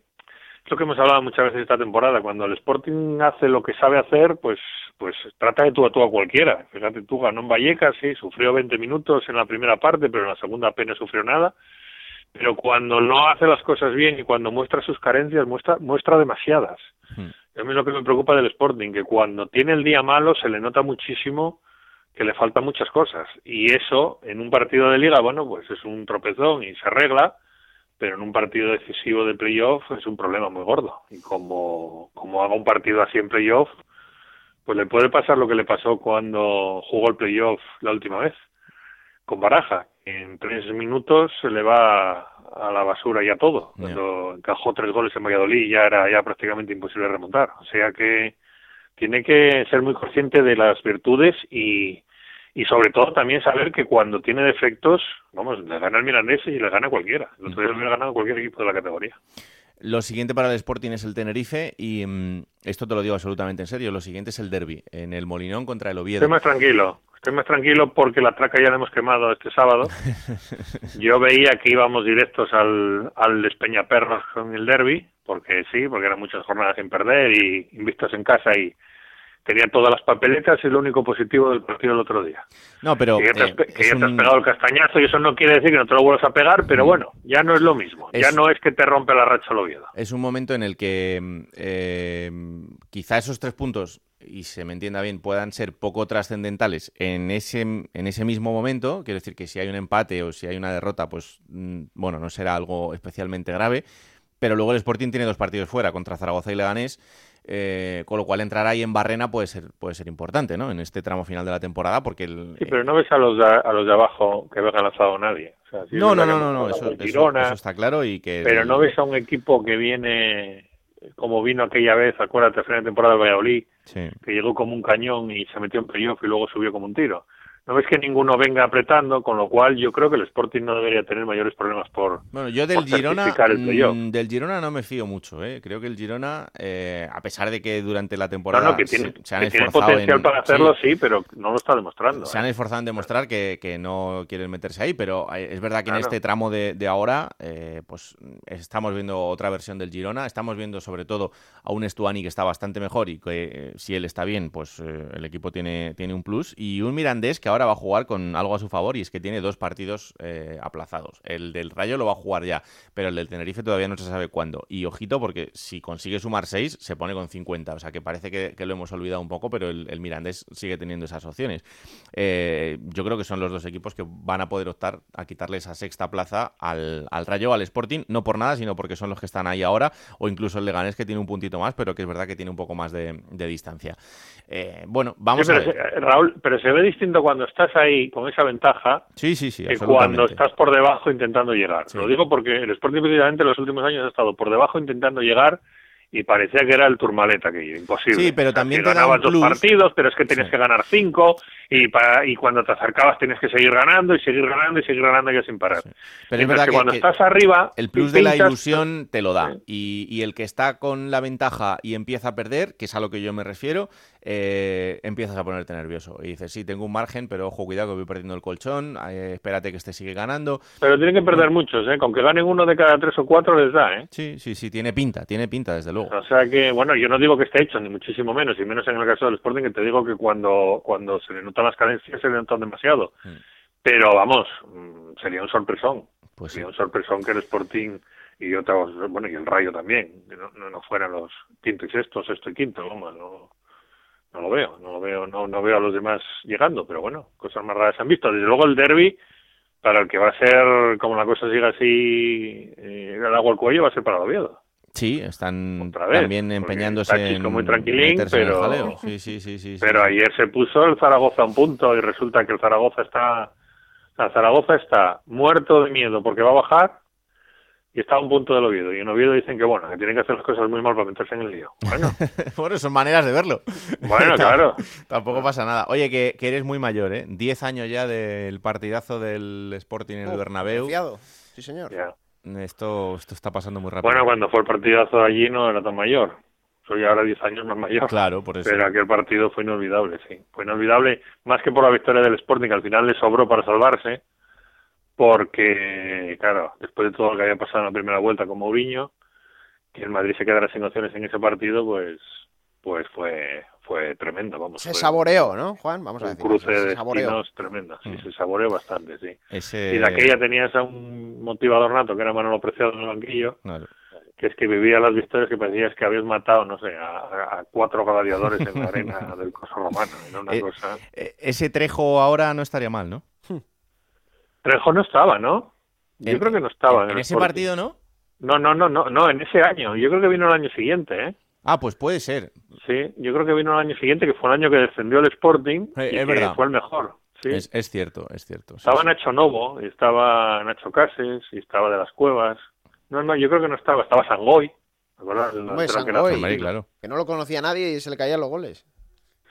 [SPEAKER 10] lo que hemos hablado muchas veces esta temporada, cuando el Sporting hace lo que sabe hacer, pues pues trata de tú a tú a cualquiera. Fíjate tú, ganó en Vallecas, sí, sufrió 20 minutos en la primera parte, pero en la segunda apenas sufrió nada. Pero cuando no hace las cosas bien y cuando muestra sus carencias, muestra, muestra demasiadas. Hmm. A mí lo que me preocupa del Sporting, que cuando tiene el día malo se le nota muchísimo que le faltan muchas cosas. Y eso, en un partido de liga, bueno, pues es un tropezón y se arregla, pero en un partido decisivo de playoff es un problema muy gordo. Y como, como haga un partido así en playoff, pues le puede pasar lo que le pasó cuando jugó el playoff la última vez, con Baraja. En tres minutos se le va a la basura ya todo. Cuando encajó tres goles en Valladolid ya era ya prácticamente imposible remontar. O sea que tiene que ser muy consciente de las virtudes y, y sobre todo también saber que cuando tiene defectos, vamos, le gana el Mirandés y le gana cualquiera. El otro día le ha ganado cualquier equipo de la categoría.
[SPEAKER 2] Lo siguiente para el Sporting es el Tenerife y mm, esto te lo digo absolutamente en serio. Lo siguiente es el derby en el Molinón contra el Oviedo.
[SPEAKER 10] Estoy más tranquilo. Estoy más tranquilo porque la traca ya la hemos quemado este sábado. Yo veía que íbamos directos al, al Despeñaperros con el derby, porque sí, porque eran muchas jornadas sin perder y vistas en casa y, tenía todas las papeletas y lo único positivo del partido del otro día.
[SPEAKER 2] No, pero
[SPEAKER 10] que ya te has, eh, pegado el castañazo y eso no quiere decir que no te lo vuelvas a pegar, pero mm. bueno, ya no es lo mismo. ya no es que te rompe la racha el Oviedo.
[SPEAKER 2] Es un momento en el que mm, eh, quizá esos tres puntos y se me entienda bien, puedan ser poco trascendentales en ese, en ese mismo momento, quiero decir que si hay un empate o si hay una derrota, pues mm, bueno, no será algo especialmente grave, pero luego el Sporting tiene dos partidos fuera, contra Zaragoza y Leganés, eh, con lo cual entrar ahí en Barrena puede ser puede ser importante, ¿no? En este tramo final de la temporada, porque el,
[SPEAKER 10] sí, pero no ves a los de, a los de abajo que venga lanzado nadie.
[SPEAKER 2] no, no, no, no, eso, está claro y que.
[SPEAKER 10] Pero no ves a un equipo que viene como vino aquella vez, acuérdate, final de temporada de Valladolid, que llegó como un cañón y se metió en playoff y luego subió como un tiro no ves que ninguno venga apretando, con lo cual yo creo que el Sporting no debería tener mayores problemas por
[SPEAKER 2] Bueno, yo del Girona mm, del Girona no me fío mucho, ¿eh? Creo que el Girona eh, a pesar de que durante la temporada
[SPEAKER 10] que tiene, se, han esforzado potencial para hacerlo, sí, pero no lo está demostrando.
[SPEAKER 2] Se han ¿eh? esforzado en demostrar que, que, no quieren meterse ahí, pero eh, es verdad que en este tramo de, de ahora pues estamos viendo otra versión del Girona, estamos viendo sobre todo a un Estuani que está bastante mejor y que si él está bien, pues el equipo tiene tiene un plus y un Mirandés que ahora ahora va a jugar con algo a su favor y es que tiene dos partidos eh, aplazados. El del Rayo lo va a jugar ya, pero el del Tenerife todavía no se sabe cuándo. Y ojito porque si consigue sumar seis, se pone con 50. O sea que parece que, lo hemos olvidado un poco, pero el, Mirandés sigue teniendo esas opciones. Eh, yo creo que son los dos equipos que van a poder optar a quitarle esa sexta plaza al, al Rayo, al Sporting, no por nada, sino porque son los que están ahí ahora, o incluso el Leganés que tiene un puntito más, pero que es verdad que tiene un poco más de, distancia. Eh, bueno, vamos a ver.
[SPEAKER 10] Raúl, pero se ve distinto cuando estás ahí con esa ventaja
[SPEAKER 2] sí, sí, sí,
[SPEAKER 10] cuando estás por debajo intentando llegar. Lo digo porque el Sporting precisamente en los últimos años ha estado por debajo intentando llegar y parecía que era el turmaleta que imposible.
[SPEAKER 2] Sí, pero también te
[SPEAKER 10] ganabas dos partidos, pero es que tenías que ganar cinco y, para, y cuando te acercabas tienes que seguir ganando y seguir ganando y seguir ganando ya sin parar.
[SPEAKER 2] Pero es verdad que,
[SPEAKER 10] cuando estás arriba...
[SPEAKER 2] El plus de la ilusión te lo da. Y, y, el que está con la ventaja y empieza a perder, que es a lo que yo me refiero, eh, empiezas a ponerte nervioso. Y dices, sí, tengo un margen, pero ojo, cuidado que voy perdiendo el colchón, eh, espérate que este sigue ganando.
[SPEAKER 10] Pero tienen que perder muchos, ¿eh? Con que ganen uno de cada tres o cuatro les da, ¿eh?
[SPEAKER 2] Sí, sí, sí, tiene pinta, tiene pinta, desde luego.
[SPEAKER 10] O sea que, bueno, yo no digo que esté hecho, ni muchísimo menos, y menos en el caso del Sporting, que te digo que cuando, cuando se le notan las cadencias se le notan demasiado. Mm. Pero vamos, mm, sería un sorpresón. Pues sería un sorpresón que el Sporting y otros, bueno, y el Rayo también, no, no, fueran los quinto y sexto, sexto y quinto, vamos, no, no lo veo, no lo veo, no, no veo a los demás llegando, pero bueno, cosas más raras se han visto. Desde luego el derby, para el que va a ser, como la cosa siga así, eh, el agua al cuello, va a ser para el Oviedo.
[SPEAKER 2] Sí, están también empeñándose
[SPEAKER 10] en muy tranquilín, pero, sí, sí, sí, pero ayer se puso el Zaragoza a un punto y resulta que el Zaragoza está, el Zaragoza está muerto de miedo porque va a bajar y está a un punto del Oviedo. Y en Oviedo dicen que, bueno, que tienen que hacer las cosas muy mal para meterse en el lío. Bueno,
[SPEAKER 2] bueno son maneras de verlo.
[SPEAKER 10] Bueno, claro.
[SPEAKER 2] Tampoco pasa nada. Oye, que, eres muy mayor, ¿eh? Diez años ya del partidazo del Sporting en el Bernabéu.
[SPEAKER 7] Sí, señor.
[SPEAKER 2] Esto, esto está pasando muy rápido.
[SPEAKER 10] Bueno, cuando fue el partidazo allí no era tan mayor. Soy ahora diez años más mayor.
[SPEAKER 2] Claro, por eso.
[SPEAKER 10] Pero aquel partido fue inolvidable, sí. Fue inolvidable, más que por la victoria del Sporting, que al final le sobró para salvarse porque, claro, después de todo lo que había pasado en la primera vuelta con Mourinho, que el Madrid se quedara sin opciones en ese partido, pues pues fue fue tremendo, vamos.
[SPEAKER 7] Se saboreó, ¿no, Juan? Vamos a
[SPEAKER 10] decir. Un cruce de destinos tremendo, sí, mm. se saboreó bastante, sí. Y de aquella tenías a un motivador nato, que era Manolo Preciado en el banquillo, que es que vivía las victorias que parecías que habías matado, no sé, a, cuatro gladiadores en la arena del coso romano. Era una
[SPEAKER 2] eh,
[SPEAKER 10] cosa...
[SPEAKER 2] Eh, ese trejo ahora no estaría mal, ¿no?
[SPEAKER 10] Trejo no estaba, ¿no? Yo creo que no estaba.
[SPEAKER 2] En,
[SPEAKER 10] el
[SPEAKER 2] ese
[SPEAKER 10] Sporting.
[SPEAKER 2] partido, ¿no?
[SPEAKER 10] No, no, no, no, no, en ese año. Yo creo que vino el año siguiente, ¿eh?
[SPEAKER 2] Ah, pues puede ser.
[SPEAKER 10] Sí, yo creo que vino el año siguiente, que fue el año que descendió el Sporting
[SPEAKER 2] Eh,
[SPEAKER 10] y
[SPEAKER 2] es
[SPEAKER 10] que
[SPEAKER 2] verdad.
[SPEAKER 10] fue el mejor. Sí.
[SPEAKER 2] Es, es cierto, es cierto. sí,
[SPEAKER 10] estaba
[SPEAKER 2] sí.
[SPEAKER 10] Nacho Novo, y estaba Nacho Cases, y estaba de las Cuevas. No, no, yo creo que no estaba. Estaba Sangoy.
[SPEAKER 7] Hombre,
[SPEAKER 10] que
[SPEAKER 7] Sangoy.
[SPEAKER 10] argentino.
[SPEAKER 2] claro.
[SPEAKER 7] Que no lo conocía nadie y se le caían los goles.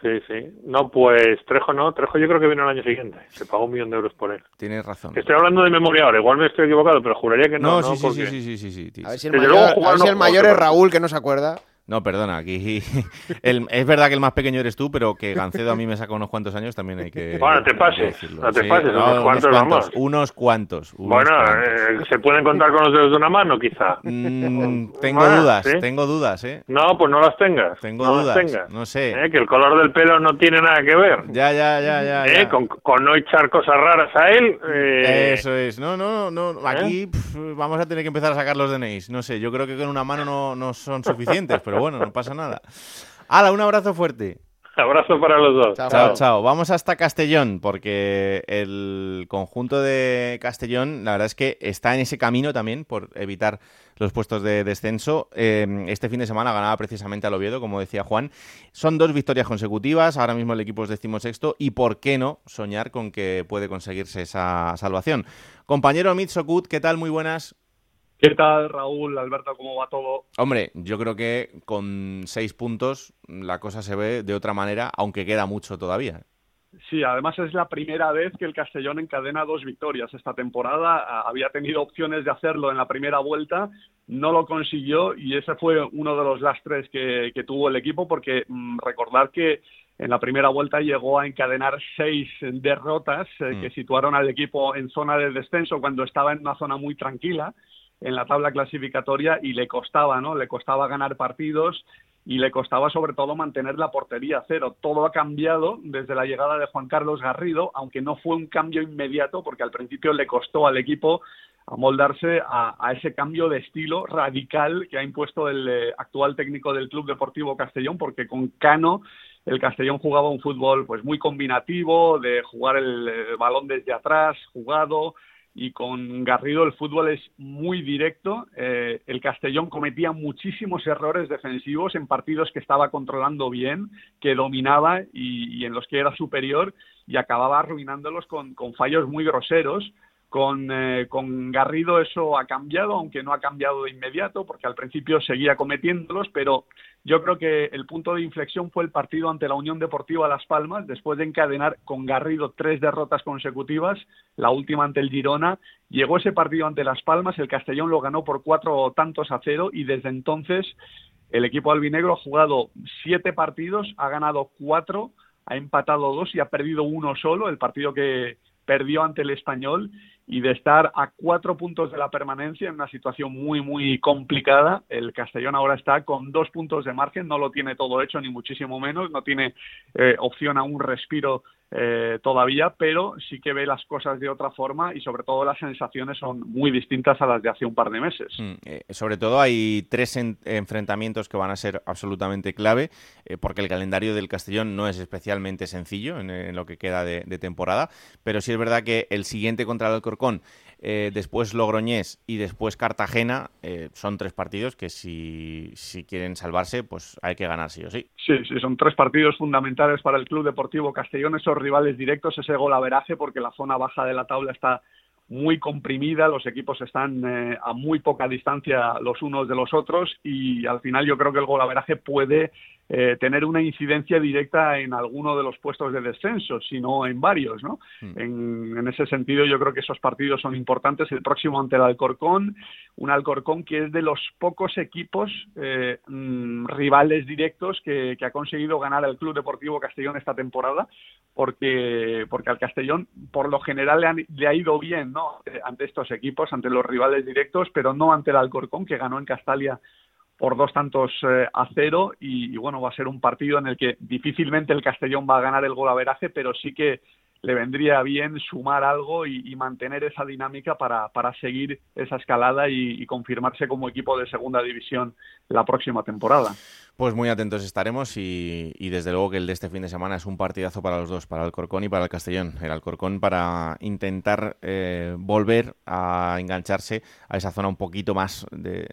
[SPEAKER 10] Sí, sí. No, pues Trejo no. Trejo yo creo que vino el año siguiente. Se pagó un millón de euros por él.
[SPEAKER 2] Tienes razón.
[SPEAKER 10] Estoy hablando de memoria ahora. Igual me estoy equivocado, pero juraría que no.
[SPEAKER 2] No,
[SPEAKER 10] no,
[SPEAKER 2] sí, sí,
[SPEAKER 10] porque...
[SPEAKER 2] sí, sí, sí, sí, sí.
[SPEAKER 7] A ver si el
[SPEAKER 10] Desde
[SPEAKER 7] mayor,
[SPEAKER 10] luego
[SPEAKER 7] a ver
[SPEAKER 10] jugar
[SPEAKER 7] si el mayor es Raúl, que no se acuerda.
[SPEAKER 2] No, perdona, aquí el- es verdad que el más pequeño eres tú, pero que Gancedo a mí me saca unos cuantos años también hay que
[SPEAKER 10] Bueno, te pases, no te pases, unos
[SPEAKER 2] unos
[SPEAKER 10] cuantos, vamos.
[SPEAKER 2] Unos cuantos. unos
[SPEAKER 10] Bueno,
[SPEAKER 2] cuantos.
[SPEAKER 10] eh, se pueden contar con los dedos de una mano, quizá.
[SPEAKER 2] Mm, tengo
[SPEAKER 10] Bueno,
[SPEAKER 2] dudas,
[SPEAKER 10] ¿sí?
[SPEAKER 2] tengo dudas, ¿eh?
[SPEAKER 10] No, pues no las tengas.
[SPEAKER 2] Tengo
[SPEAKER 10] no
[SPEAKER 2] dudas,
[SPEAKER 10] Las tengas.
[SPEAKER 2] no sé.
[SPEAKER 10] Eh, Que el color del pelo no tiene nada que ver.
[SPEAKER 2] Ya, ya, ya, ya.
[SPEAKER 10] Eh,
[SPEAKER 2] ya.
[SPEAKER 10] Con, con no echar cosas raras a él. eh,
[SPEAKER 2] Eso es. No, no, no. Aquí vamos a tener que empezar a sacar los DNIs. No sé, yo creo que con una mano no, no son suficientes, pero bueno, no pasa nada. Hala, un abrazo fuerte.
[SPEAKER 10] Abrazo para los dos.
[SPEAKER 2] Chao, chao. Vamos hasta Castellón, porque el conjunto de Castellón, la verdad es que está en ese camino también por evitar los puestos de descenso. Eh, este fin de semana ganaba precisamente al Oviedo, como decía Juan. Son dos victorias consecutivas, ahora mismo el equipo es decimosexto, y por qué no soñar con que puede conseguirse esa salvación. Compañero Mitzokut, ¿qué tal? Muy buenas.
[SPEAKER 11] ¿Qué tal, Raúl, Alberto? ¿Cómo va todo?
[SPEAKER 2] Hombre, yo creo que con seis puntos la cosa se ve de otra manera, aunque queda mucho todavía.
[SPEAKER 11] Sí, además es la primera vez que el Castellón encadena dos victorias esta temporada. Ah, Había tenido opciones de hacerlo en la primera vuelta, no lo consiguió y ese fue uno de los lastres que, que tuvo el equipo porque mm, recordar que en la primera vuelta llegó a encadenar seis derrotas eh, que situaron al equipo en zona de descenso cuando estaba en una zona muy tranquila en la tabla clasificatoria y le costaba, ¿no? Le costaba ganar partidos y le costaba sobre todo mantener la portería cero. Todo ha cambiado desde la llegada de Juan Carlos Garrido, aunque no fue un cambio inmediato, porque al principio le costó al equipo amoldarse a, a ese cambio de estilo radical que ha impuesto el eh, actual técnico del Club Deportivo Castellón, porque con Cano el Castellón jugaba un fútbol pues muy combinativo, de jugar el eh, balón desde atrás, jugado, y con Garrido el fútbol es muy directo. Eh, el Castellón cometía muchísimos errores defensivos en partidos que estaba controlando bien, que dominaba y, y en los que era superior y acababa arruinándolos con, con fallos muy groseros. Con, eh, con Garrido eso ha cambiado, aunque no ha cambiado de inmediato, porque al principio seguía cometiéndolos, pero yo creo que el punto de inflexión fue el partido ante la Unión Deportiva Las Palmas, después de encadenar con Garrido tres derrotas consecutivas, la última ante el Girona. Llegó ese partido ante Las Palmas, el Castellón lo ganó por cuatro tantos a cero y desde entonces el equipo albinegro ha jugado siete partidos, ha ganado cuatro, ha empatado dos y ha perdido uno solo, el partido que perdió ante el español y de estar a cuatro puntos de la permanencia en una situación muy, muy complicada. El Castellón ahora está con dos puntos de margen, no lo tiene todo hecho, ni muchísimo menos, no tiene eh, opción a un respiro eh, todavía, pero sí que ve las cosas de otra forma y sobre todo las sensaciones son muy distintas a las de hace un par de meses.
[SPEAKER 2] Mm, eh, sobre todo hay tres en- enfrentamientos que van a ser absolutamente clave, eh, porque el calendario del Castellón no es especialmente sencillo en, en lo que queda de, de temporada, pero sí es verdad que el siguiente contra el Alcorcón, eh, después Logroñés y después Cartagena, eh, son tres partidos que si, si quieren salvarse, pues hay que ganar sí o sí.
[SPEAKER 11] Sí, sí, son tres partidos fundamentales para el Club Deportivo Castellón, esos rivales directos, ese golaveraje, porque la zona baja de la tabla está muy comprimida, los equipos están eh, a muy poca distancia los unos de los otros y al final yo creo que el golaveraje puede eh, tener una incidencia directa en alguno de los puestos de descenso, si no en varios, ¿no? En, en ese sentido yo creo que esos partidos son importantes. El próximo ante el Alcorcón, un Alcorcón que es de los pocos equipos eh, mm, rivales directos que, que ha conseguido ganar el Club Deportivo Castellón esta temporada, porque, porque al Castellón por lo general le, han- le ha ido bien ¿no? Ante estos equipos, ante los rivales directos, pero no ante el Alcorcón, que ganó en Castalia por dos tantos eh, a cero y, bueno, va a ser un partido en el que difícilmente el Castellón va a ganar el golaveraje, pero sí que le vendría bien sumar algo y, mantener esa dinámica para, para seguir esa escalada y confirmarse como equipo de segunda división la próxima temporada.
[SPEAKER 2] Pues muy atentos estaremos y, desde luego que el de este fin de semana es un partidazo para los dos, para el Alcorcón y para el Castellón. El Alcorcón para intentar eh, volver a engancharse a esa zona un poquito más de,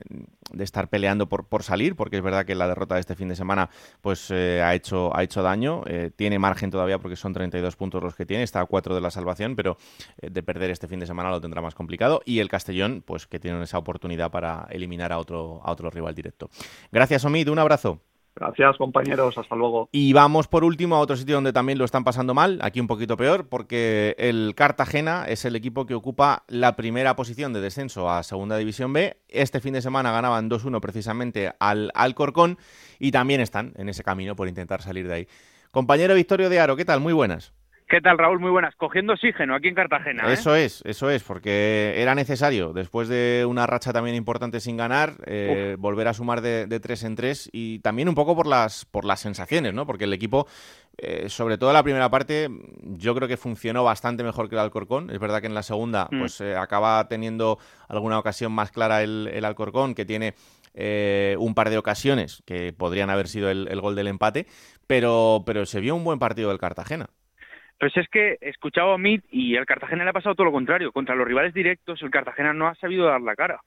[SPEAKER 2] estar peleando por, por, salir, porque es verdad que la derrota de este fin de semana pues eh, ha, hecho, ha hecho daño. Eh, tiene margen todavía porque son 32 puntos los que tiene, está a 4 de la salvación, pero de perder este fin de semana lo tendrá más complicado. Y el Castellón, pues que tiene esa oportunidad para eliminar a otro, a otro rival directo. Gracias, Omid, un abrazo.
[SPEAKER 11] Gracias, compañeros. Hasta luego.
[SPEAKER 2] Y vamos por último a otro sitio donde también lo están pasando mal, aquí un poquito peor, porque el Cartagena es el equipo que ocupa la primera posición de descenso a Segunda División B. Este fin de semana ganaban 2-1 precisamente al Alcorcón y también están en ese camino por intentar salir de ahí. Compañero Victorio de Aro, ¿qué tal? Muy buenas.
[SPEAKER 12] ¿Qué tal, Raúl? Muy buenas. Cogiendo oxígeno aquí en Cartagena.
[SPEAKER 2] ¿eh? Eso es, eso es, porque era necesario, después de una racha también importante sin ganar, eh, volver a sumar de, tres en tres y también un poco por las, por las sensaciones, ¿no? Porque el equipo, eh, sobre todo la primera parte, yo creo que funcionó bastante mejor que el Alcorcón. Es verdad que en la segunda, mm. pues acaba teniendo alguna ocasión más clara el, el Alcorcón, que tiene un par de ocasiones que podrían haber sido el, el gol del empate, pero, pero se vio un buen partido del Cartagena.
[SPEAKER 12] Pues es que he escuchado a Mit y al Cartagena le ha pasado todo lo contrario. Contra los rivales directos, el Cartagena no ha sabido dar la cara.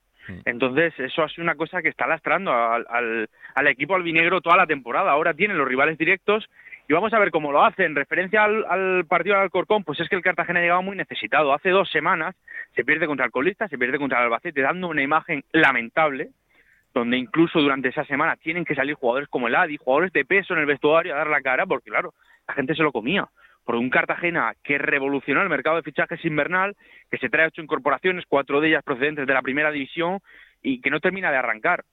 [SPEAKER 12] Entonces, eso ha sido una cosa que está lastrando al, al, equipo albinegro toda la temporada. Ahora tienen los rivales directos y vamos a ver cómo lo hacen. En referencia al, partido del Alcorcón, pues es que el Cartagena ha llegado muy necesitado. Hace dos semanas se pierde contra el colista, se pierde contra el Albacete, dando una imagen lamentable, donde incluso durante esa semana tienen que salir jugadores como el Adi, jugadores de peso en el vestuario a dar la cara, porque claro, la gente se lo comía por un Cartagena que revolucionó el mercado de fichajes invernal, que se trae ocho incorporaciones, cuatro de ellas procedentes de la primera división y que no termina de arrancar.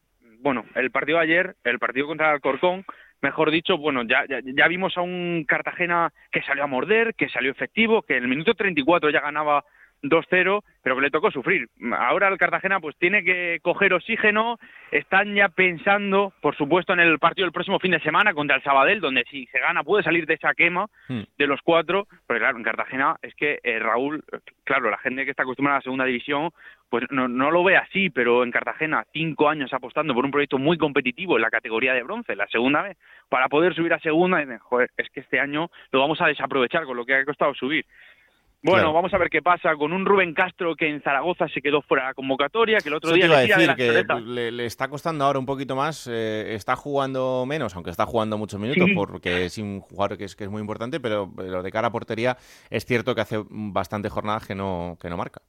[SPEAKER 12] Bueno, el partido de ayer, el partido contra el Alcorcón, mejor dicho, bueno, ya, ya, ya, vimos a un Cartagena que salió a morder, que salió efectivo, que en el minuto 34 ya ganaba 2-0, pero que le tocó sufrir. Ahora el Cartagena pues tiene que coger oxígeno, están ya pensando, por supuesto, en el partido del próximo fin de semana contra el Sabadell, donde si se gana puede salir de esa quema hmm. de los cuatro, pero claro, en Cartagena es que eh, Raúl, claro, la gente que está acostumbrada a la segunda división, pues no, no lo ve así, pero en Cartagena cinco años apostando por un proyecto muy competitivo en la categoría de bronce, la segunda vez, para poder subir a segunda, joder, es que este año lo vamos a desaprovechar con lo que ha costado subir. Bueno, vamos a ver qué pasa con un Rubén Castro que en Zaragoza se quedó fuera de la convocatoria, que el otro día
[SPEAKER 2] le decir que le, está costando ahora un poquito más, eh, está jugando menos, aunque está jugando muchos minutos, porque es un jugador que es, que es muy importante, pero, pero de cara a portería es cierto que hace bastante jornadas que no, que no marca.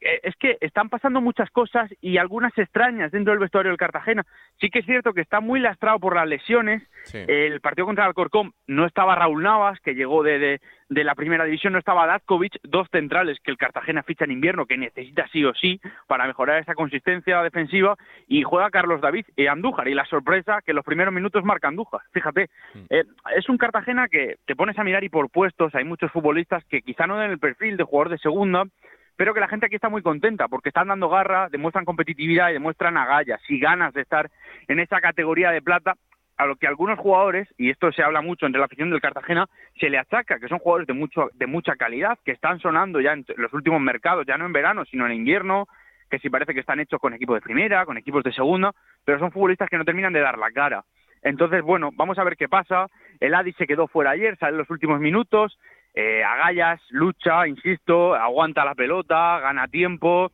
[SPEAKER 12] Eh, es que están pasando muchas cosas y algunas extrañas dentro del vestuario del Cartagena. Sí que es cierto que está muy lastrado por las lesiones. El partido contra el Alcorcón no estaba Raúl Navas, que llegó de, de, la primera división, no estaba Datkovic, dos centrales que el Cartagena ficha en invierno, que necesita sí o sí para mejorar esa consistencia defensiva, y juega Carlos David y Andújar. Y la sorpresa que en los primeros minutos marca Andújar. Fíjate, mm. eh, es un Cartagena que te pones a mirar y por puestos hay muchos futbolistas que quizá no den el perfil de jugador de segunda, pero que la gente aquí está muy contenta porque están dando garra, demuestran competitividad y demuestran agallas y ganas de estar en esa categoría de plata a lo que algunos jugadores, y esto se habla mucho entre la afición del Cartagena, se le achaca que son jugadores de, mucho, de mucha calidad, que están sonando ya en los últimos mercados, ya no en verano, sino en invierno, que sí parece que están hechos con equipos de primera, con equipos de segunda, pero son futbolistas que no terminan de dar la cara. Entonces, bueno, vamos a ver qué pasa. El Adi se quedó fuera ayer, sale en los últimos minutos eh, agallas, lucha, insisto, aguanta la pelota, gana tiempo.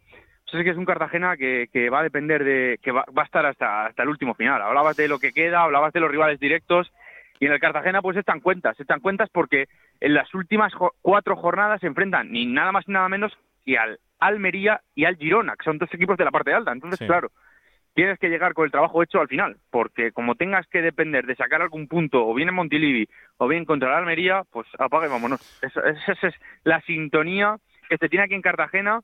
[SPEAKER 12] Sé que es un Cartagena que, que, va a depender de, que va, a estar hasta, hasta el último final. Hablabas de lo que queda, hablabas de los rivales directos y en el Cartagena pues están cuentas, están cuentas porque en las últimas cuatro jornadas se enfrentan ni nada más ni nada menos que al Almería y al Girona, que son dos equipos de la parte alta. Entonces, claro, tienes que llegar con el trabajo hecho al final, porque como tengas que depender de sacar algún punto, o bien en Montilivi, o bien contra la Almería, pues apaga y vámonos. Esa, es la sintonía que se tiene aquí en Cartagena,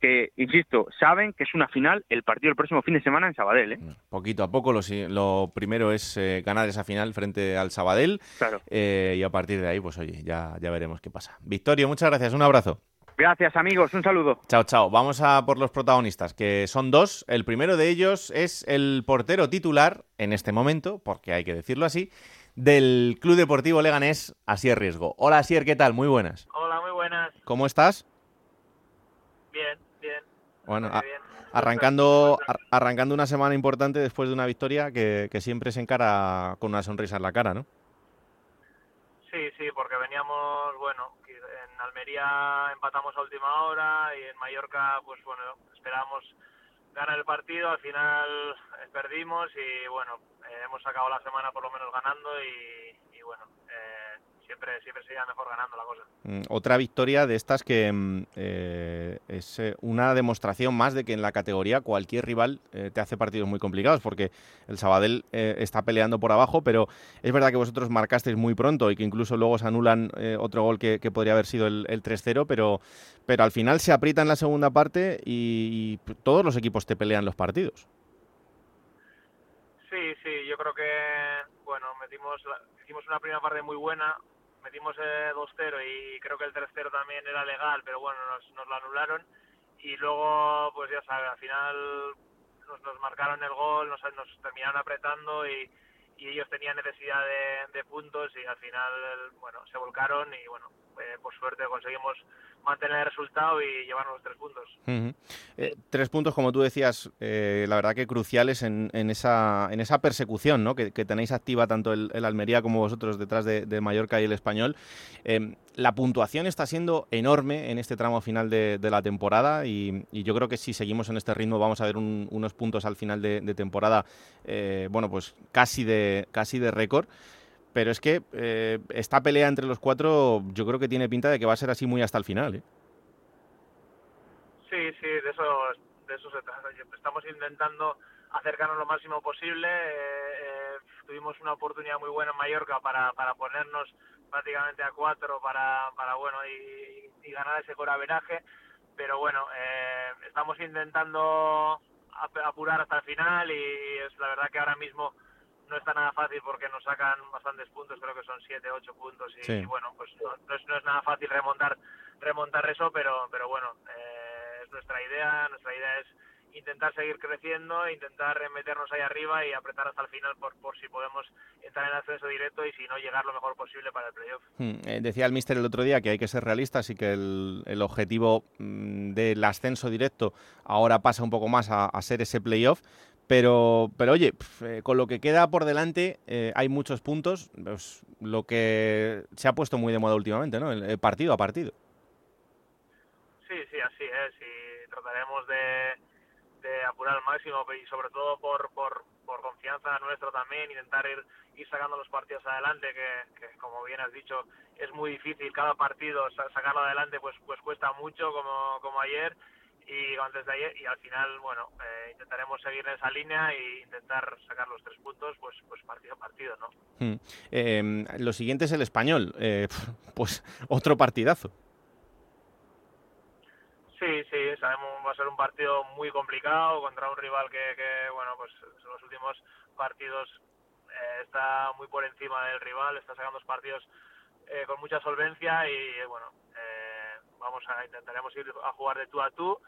[SPEAKER 12] que, insisto, saben que es una final el partido el próximo fin de semana en Sabadell. ¿eh?
[SPEAKER 2] Poquito a poco, lo, lo primero es eh, ganar esa final frente al Sabadell,
[SPEAKER 12] claro.
[SPEAKER 2] Eh, y a partir de ahí, pues oye, ya, ya veremos qué pasa. Victorio, muchas gracias, un abrazo.
[SPEAKER 12] Gracias amigos, un saludo.
[SPEAKER 2] Chao, chao. Vamos a por los protagonistas, que son dos. El primero de ellos es el portero titular, en este momento, porque hay que decirlo así, del Club Deportivo Leganés, Asier Riesgo. Hola Asier, ¿qué tal? Muy buenas.
[SPEAKER 13] Hola, muy buenas.
[SPEAKER 2] ¿Cómo estás?
[SPEAKER 13] Bien, bien.
[SPEAKER 2] Bueno, Arrancando, arrancando una semana importante después de una victoria que, que siempre se encara con una sonrisa en la cara, ¿no?
[SPEAKER 13] Sí, sí, porque veníamos, bueno, en Almería empatamos a última hora y en Mallorca, pues bueno, esperábamos ganar el partido, al final eh, perdimos y bueno, eh, hemos acabado la semana por lo menos ganando y, bueno, eh, siempre, siempre sería mejor ganando la cosa.
[SPEAKER 2] Mm, otra victoria de estas que mm, es una demostración más de que en la categoría cualquier rival te hace partidos muy complicados, porque el Sabadell está peleando por abajo, pero es verdad que vosotros marcasteis muy pronto y que incluso luego se anulan otro gol que, podría haber sido el, el 3-0, pero, pero al final se aprieta en la segunda parte y todos los equipos te pelean los partidos.
[SPEAKER 13] Sí, sí, yo creo que, metimos, hicimos una primera parte muy buena, metimos eh, 2-0 y creo que el 3-0 también era legal, pero bueno, nos, lo anularon. Y luego, pues ya sabes, al final nos, nos marcaron el gol, nos, nos terminaron apretando y, ellos tenían necesidad de, puntos y al final, bueno, se volcaron y bueno, eh, por suerte conseguimos mantener el resultado y llevarnos los tres puntos.
[SPEAKER 2] Eh, tres puntos, como tú decías, eh, la verdad que cruciales en, en, esa, persecución ¿no? que, tenéis activa tanto el, Almería como vosotros detrás de, Mallorca y el Español. La puntuación está siendo enorme en este tramo final de, la temporada y, yo creo que si seguimos en este ritmo vamos a ver unos puntos al final de, temporada, bueno, pues casi de récord. Pero es que eh, esta pelea entre los cuatro yo creo que tiene pinta de que va a ser así muy hasta el final. ¿eh?
[SPEAKER 13] Sí, sí, de eso, de eso se trata. Estamos intentando acercarnos lo máximo posible. Eh, tuvimos una oportunidad muy buena en Mallorca para, para ponernos prácticamente a cuatro para, para bueno, y, ganar ese coraveraje. Pero bueno, estamos intentando apurar hasta el final y es la verdad que ahora mismo no está nada fácil porque nos sacan bastantes puntos, creo que son 7, 8 puntos y, bueno, pues no, es, no, es, nada fácil remontar remontar eso, pero pero bueno, eh, es nuestra idea, nuestra idea es intentar seguir creciendo, intentar meternos ahí arriba y apretar hasta el final por, por si podemos entrar en ascenso directo y si no llegar lo mejor posible para el playoff.
[SPEAKER 2] Hmm, eh, decía el míster el otro día que hay que ser realistas y que el, el objetivo mm, del ascenso directo ahora pasa un poco más a, a ser ese playoff, pero, pero oye, eh, con lo que queda por delante eh, hay muchos puntos, pues, lo que se ha puesto muy de moda últimamente, ¿no? El, partido a partido.
[SPEAKER 13] Sí, sí, así es. Y trataremos de, apurar al máximo y sobre todo por, por, por confianza nuestra también, intentar ir, ir sacando los partidos adelante, que, que, como bien has dicho, es muy difícil cada partido sacarlo adelante, pues, pues cuesta mucho como, como ayer y antes de ayer y al final bueno eh, intentaremos seguir en esa línea e intentar sacar los tres puntos pues pues partido a partido no
[SPEAKER 2] em, lo siguiente es el español. Eh, pues otro partidazo.
[SPEAKER 13] Sí sí sabemos va a ser un partido muy complicado contra un rival que, que bueno pues en los últimos partidos eh, está muy por encima del rival está sacando los partidos con mucha solvencia y bueno vamos a intentaremos ir a jugar de tú a tú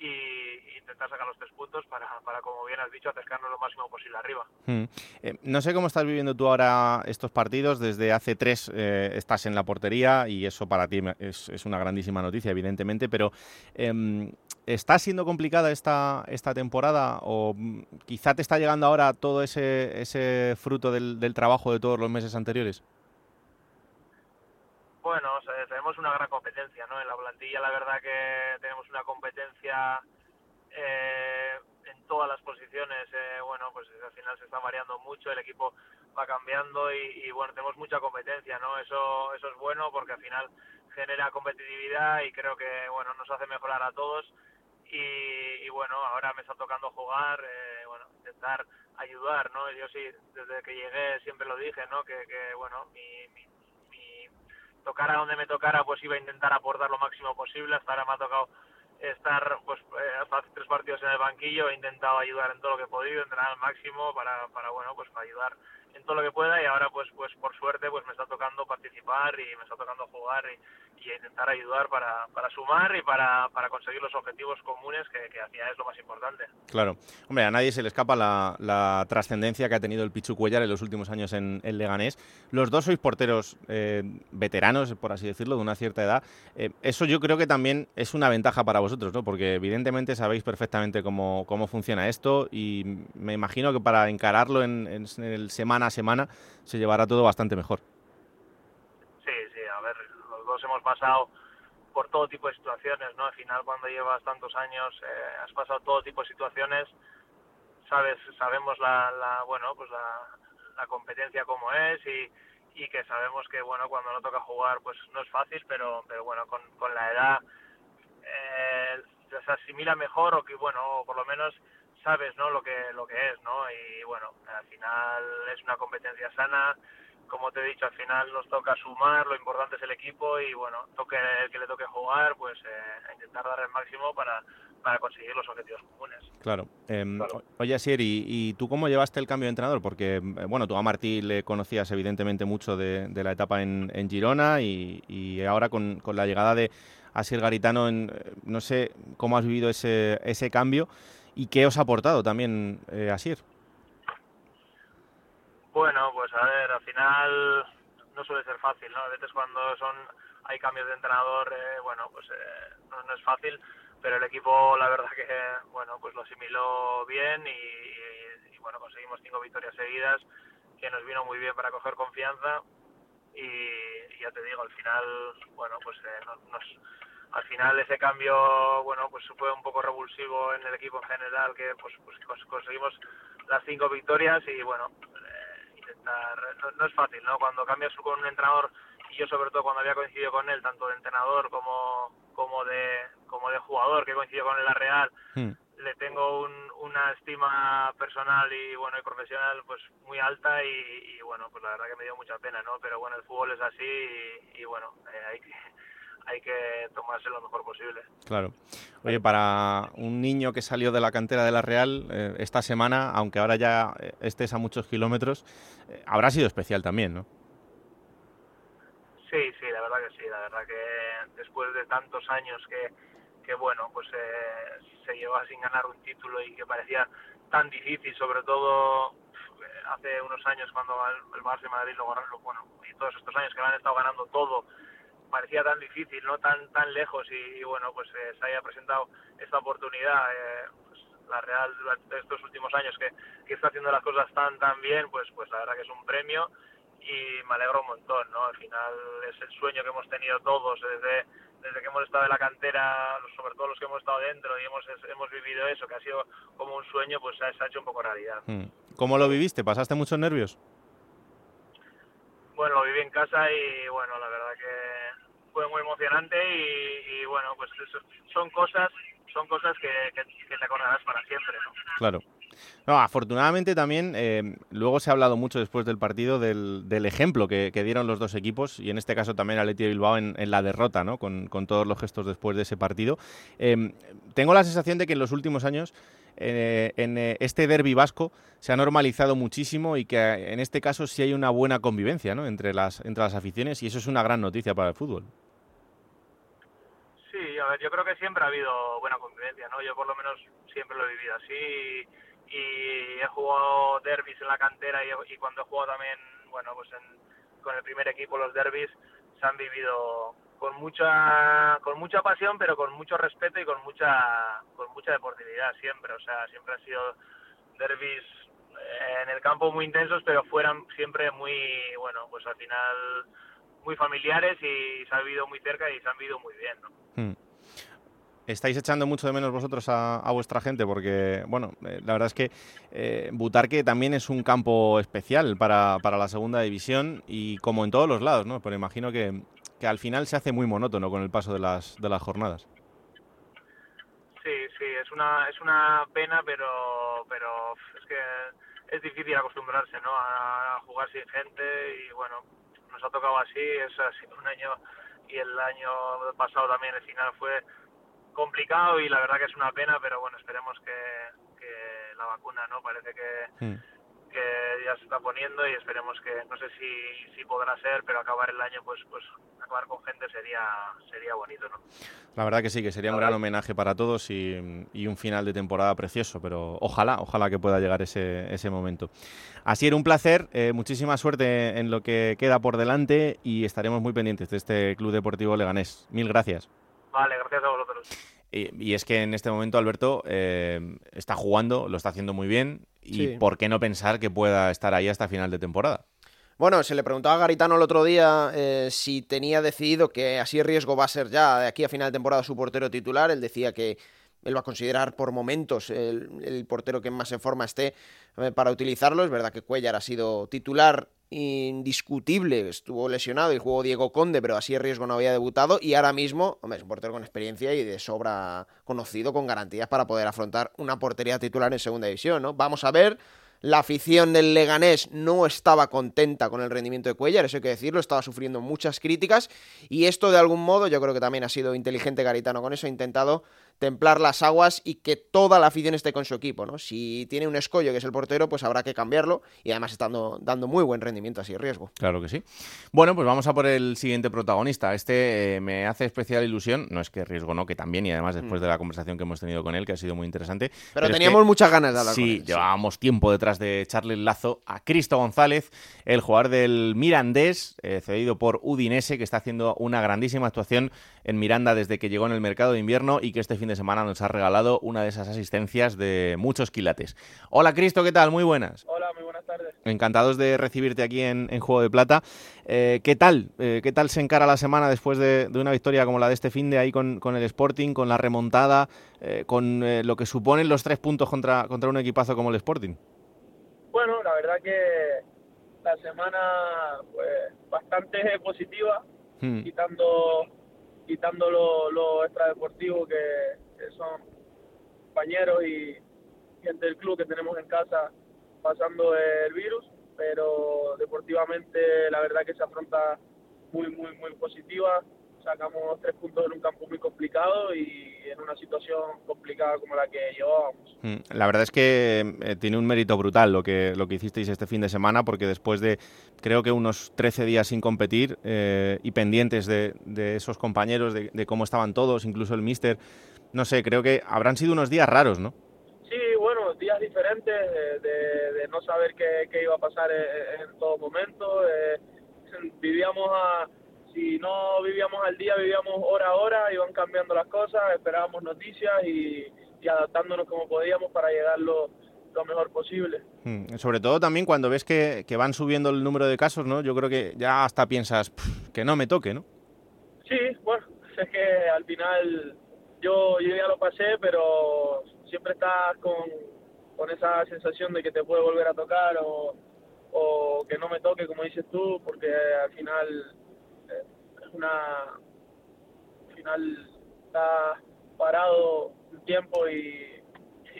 [SPEAKER 13] y intentar sacar los tres puntos para, para, como bien has dicho, acercarnos lo máximo posible arriba.
[SPEAKER 2] Hmm. Eh, no sé cómo estás viviendo tú ahora estos partidos. Desde hace tres eh, estás en la portería y eso para ti es, es una grandísima noticia, evidentemente, pero eh, ¿está siendo complicada esta, esta temporada o mm, quizá te está llegando ahora todo ese, ese fruto del, del trabajo de todos los meses anteriores?
[SPEAKER 13] Bueno, tenemos una gran competencia, ¿no? En la plantilla, la verdad que tenemos una competencia eh, en todas las posiciones. Eh, bueno, pues al final se está variando mucho, el equipo va cambiando y, bueno, tenemos mucha competencia, ¿no? Eso, eso es bueno porque al final genera competitividad y creo que, bueno, nos hace mejorar a todos. Y, bueno, ahora me está tocando jugar, eh, bueno, intentar ayudar, ¿no? Yo sí, desde que llegué siempre lo dije, ¿no? Que, que bueno, mi, mi tocara donde me tocara, pues iba a intentar aportar lo máximo posible. Hasta ahora me ha tocado estar pues eh, hasta tres partidos en el banquillo, he intentado ayudar en todo lo que he podido, entrenar al máximo para, para bueno, pues para ayudar en todo lo que pueda y ahora pues pues por suerte pues me está tocando participar y me está tocando jugar y, intentar ayudar para, para sumar y para, para, conseguir los objetivos comunes que, que al final es lo más importante.
[SPEAKER 2] Claro, hombre, a nadie se le escapa la, la trascendencia que ha tenido el Pichu Cuellar en los últimos años en, el Leganés. Los dos sois porteros eh, veteranos, por así decirlo, de una cierta edad. Eh, eso yo creo que también es una ventaja para vosotros, ¿no? Porque evidentemente sabéis perfectamente cómo, cómo funciona esto y me imagino que para encararlo en, en el semana a semana se llevará todo bastante mejor.
[SPEAKER 13] Sí, sí, a ver, los dos hemos pasado por todo tipo de situaciones, ¿no? Al final, cuando llevas tantos años, eh, has pasado todo tipo de situaciones, sabes, sabemos la, la bueno, pues la, la competencia como es y, y que sabemos que, bueno, cuando no toca jugar, pues no es fácil, pero, pero bueno, con, con la edad eh, se asimila mejor o que, bueno, por lo menos sabes no lo que lo que es no y bueno al final es una competencia sana como te he dicho al final nos toca sumar lo importante es el equipo y bueno toque el que le toque jugar pues eh, intentar dar el máximo para para conseguir los objetivos comunes.
[SPEAKER 2] Claro. Em, oye, Asier, ¿y, tú cómo llevaste el cambio de entrenador? Porque, eh, bueno, tú a Martí le conocías evidentemente mucho de, la etapa en, en Girona y, y ahora con, con, la llegada de Asier Garitano, en, eh, no sé cómo has vivido ese, ese cambio ¿Y qué os ha aportado también eh, Asir?
[SPEAKER 13] Bueno, pues a ver, al final no suele ser fácil, ¿no? A veces cuando son hay cambios de entrenador, eh, bueno, pues eh, no, es fácil, pero el equipo la verdad que, bueno, pues lo asimiló bien y, bueno, conseguimos cinco victorias seguidas, que nos vino muy bien para coger confianza y, ya te digo, al final, bueno, pues eh, nos al final ese cambio bueno pues fue un poco revulsivo en el equipo en general que pues, pues conseguimos las cinco victorias y bueno eh, intentar no, es fácil no cuando cambias con un entrenador y yo sobre todo cuando había coincidido con él tanto de entrenador como como de como de jugador que coincidido con él la Real hmm. le tengo una estima personal y bueno y profesional pues muy alta y, bueno pues la verdad que me dio mucha pena no pero bueno el fútbol es así y, bueno eh, hay que hay que tomarse lo mejor posible.
[SPEAKER 2] Claro. Oye, para un niño que salió de la cantera de la Real eh, esta semana, aunque ahora ya eh, estés a muchos kilómetros, eh, habrá sido especial también, ¿no?
[SPEAKER 13] Sí, sí, la verdad que sí. La verdad que después de tantos años que, que bueno, pues se lleva sin ganar un título y que parecía tan difícil, sobre todo hace unos años cuando el, Barça y Madrid lo ganaron, bueno, y todos estos años que han estado ganando todo parecía tan difícil, no tan tan lejos y, bueno, pues eh, se haya presentado esta oportunidad. Eh, pues, la Real durante estos últimos años que, que, está haciendo las cosas tan tan bien, pues pues la verdad que es un premio y me alegro un montón, ¿no? Al final es el sueño que hemos tenido todos desde desde que hemos estado en la cantera, sobre todo los que hemos estado dentro y hemos hemos vivido eso, que ha sido como un sueño, pues se ha, hecho un poco realidad.
[SPEAKER 2] Hmm. ¿Cómo lo viviste? ¿Pasaste muchos nervios?
[SPEAKER 13] Bueno, lo viví en casa y bueno, la verdad que fue muy emocionante y, bueno, pues son cosas son cosas que, te acordarás para siempre, ¿no?
[SPEAKER 2] Claro. No, afortunadamente también, eh, luego se ha hablado mucho después del partido del, del ejemplo que, dieron los dos equipos y en este caso también Atleti de Bilbao en, la derrota, ¿no? Con, todos los gestos después de ese partido. Eh, tengo la sensación de que en los últimos años eh, en eh, este derby vasco se ha normalizado muchísimo y que en este caso sí hay una buena convivencia entre, las, entre las aficiones y eso es una gran noticia para el fútbol.
[SPEAKER 13] Sí, a ver, yo creo que siempre ha habido buena convivencia, ¿no? Yo por lo menos siempre lo he vivido así he jugado derbis en la cantera y, cuando he jugado también, bueno, pues con el primer equipo los derbis se han vivido con mucha con mucha pasión pero con mucho respeto y con mucha con mucha deportividad siempre o sea siempre han sido derbis eh, en el campo muy intensos pero fueran siempre muy bueno pues al final muy familiares y se ha vivido muy cerca y se han vivido muy bien ¿no? Hmm.
[SPEAKER 2] Estáis echando mucho de menos vosotros a, vuestra gente porque, bueno, eh, la verdad es que eh, Butarque también es un campo especial para, para, la segunda división y como en todos los lados, ¿no? Pero imagino que, que al final se hace muy monótono con el paso de las, de las jornadas.
[SPEAKER 13] Sí, sí, es una, es una pena, pero, pero es que es difícil acostumbrarse ¿no? a jugar sin gente y bueno, nos ha tocado así, es así un año y el año pasado también el final fue complicado y la verdad que es una pena, pero bueno, esperemos que, que la vacuna, ¿no? Parece que... Hmm que ya se está poniendo y esperemos que, no sé si, si podrá ser, pero acabar el año, pues, pues acabar con gente sería, sería bonito, ¿no?
[SPEAKER 2] La verdad que sí, que sería un gran homenaje para todos y, un final de temporada precioso, pero ojalá, ojalá que pueda llegar ese, ese momento. Así era un placer, eh, muchísima suerte en lo que queda por delante y estaremos muy pendientes de este Club Deportivo Leganés. Mil gracias.
[SPEAKER 13] Vale, gracias a vosotros.
[SPEAKER 2] Y, es que en este momento Alberto eh, está jugando, lo está haciendo muy bien y ¿por qué no pensar que pueda estar ahí hasta final de temporada?
[SPEAKER 7] Bueno, se le preguntaba a Garitano el otro día eh, si tenía decidido que así riesgo va a ser ya de aquí a final de temporada su portero titular. Él decía que él va a considerar por momentos el, portero que más en forma esté eh, para utilizarlo. Es verdad que Cuellar ha sido titular indiscutible, estuvo lesionado y jugó Diego Conde, pero así riesgo no había debutado. Y ahora mismo, hombre, es un portero con experiencia y de sobra conocido, con garantías para poder afrontar una portería titular en segunda división, ¿no? Vamos a ver. La afición del Leganés no estaba contenta con el rendimiento de Cuellar, eso hay que decirlo, estaba sufriendo muchas críticas. Y esto de algún modo yo creo que también ha sido inteligente Garitano con eso, ha intentado templar las aguas y que toda la afición esté con su equipo, ¿no? Si tiene un escollo que es el portero, pues habrá que cambiarlo y además estando dando muy buen rendimiento así riesgo.
[SPEAKER 2] Claro que sí. Bueno, pues vamos a por el siguiente protagonista. Este eh, me hace especial ilusión, no es que riesgo no, que también y además después mm. de la conversación que hemos tenido con él, que ha sido muy interesante.
[SPEAKER 7] Pero, teníamos muchas ganas de hablar
[SPEAKER 2] sí,
[SPEAKER 7] con él.
[SPEAKER 2] llevábamos tiempo detrás de echarle el lazo a Cristo González, el jugador del Mirandés, eh, cedido por Udinese, que está haciendo una grandísima actuación en Miranda desde que llegó en el mercado de invierno y que este fin de semana nos ha regalado una de esas asistencias de muchos quilates. Hola Cristo, ¿qué tal? Muy buenas.
[SPEAKER 14] Hola, muy buenas tardes.
[SPEAKER 2] Encantados de recibirte aquí en, Juego de Plata. Eh, ¿Qué tal? Eh, ¿Qué tal se encara la semana después de, una victoria como la de este fin de ahí con, el Sporting, con la remontada, eh, con lo que suponen los tres puntos contra, contra un equipazo como el Sporting?
[SPEAKER 14] Bueno, la verdad que la semana pues, bastante positiva, hmm. quitando quitando lo, lo extradeportivo que, son compañeros y gente del club que tenemos en casa pasando el virus, pero deportivamente la verdad que se afronta muy, muy, muy positiva. Sacamos tres puntos en un campo muy complicado y en una situación complicada como la que llevábamos.
[SPEAKER 2] Mm, la verdad es que eh, tiene un mérito brutal lo que, lo que hicisteis este fin de semana, porque después de creo que unos 13 días sin competir eh, y pendientes de, de esos compañeros, de, de, cómo estaban todos, incluso el míster, no sé, creo que habrán sido unos días raros, ¿no?
[SPEAKER 14] Sí, bueno, días diferentes de, no saber qué, iba a pasar en, todo momento. Eh, vivíamos a, si no vivíamos al día, vivíamos hora a hora, iban cambiando las cosas, esperábamos noticias y, adaptándonos como podíamos para llegar lo, mejor posible.
[SPEAKER 2] Hmm, sobre todo también cuando ves que, que, van subiendo el número de casos, ¿no? Yo creo que ya hasta piensas que no me toque, ¿no?
[SPEAKER 14] Sí, bueno, es que al final yo, yo ya lo pasé, pero siempre estás con, con esa sensación de que te puede volver a tocar o, o que no me toque, como dices tú, porque al final una. Al final está parado un tiempo y,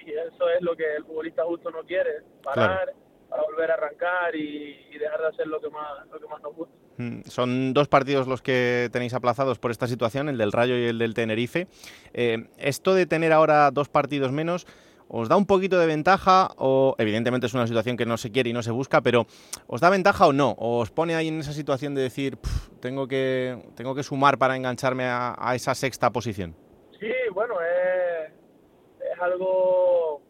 [SPEAKER 14] eso es lo que el futbolista justo no quiere: parar para volver a arrancar y, y dejar de hacer lo que más, lo que más nos gusta.
[SPEAKER 2] Mm, son dos partidos los que tenéis aplazados por esta situación, el del Rayo y el del Tenerife. Eh, esto de tener ahora dos partidos menos, ¿os da un poquito de ventaja o evidentemente es una situación que no se quiere y no se busca, pero ¿os da ventaja o no? ¿O os pone ahí en esa situación de decir, tengo, que, tengo que sumar para engancharme a, esa sexta posición?
[SPEAKER 14] Sí, bueno, es, es algo,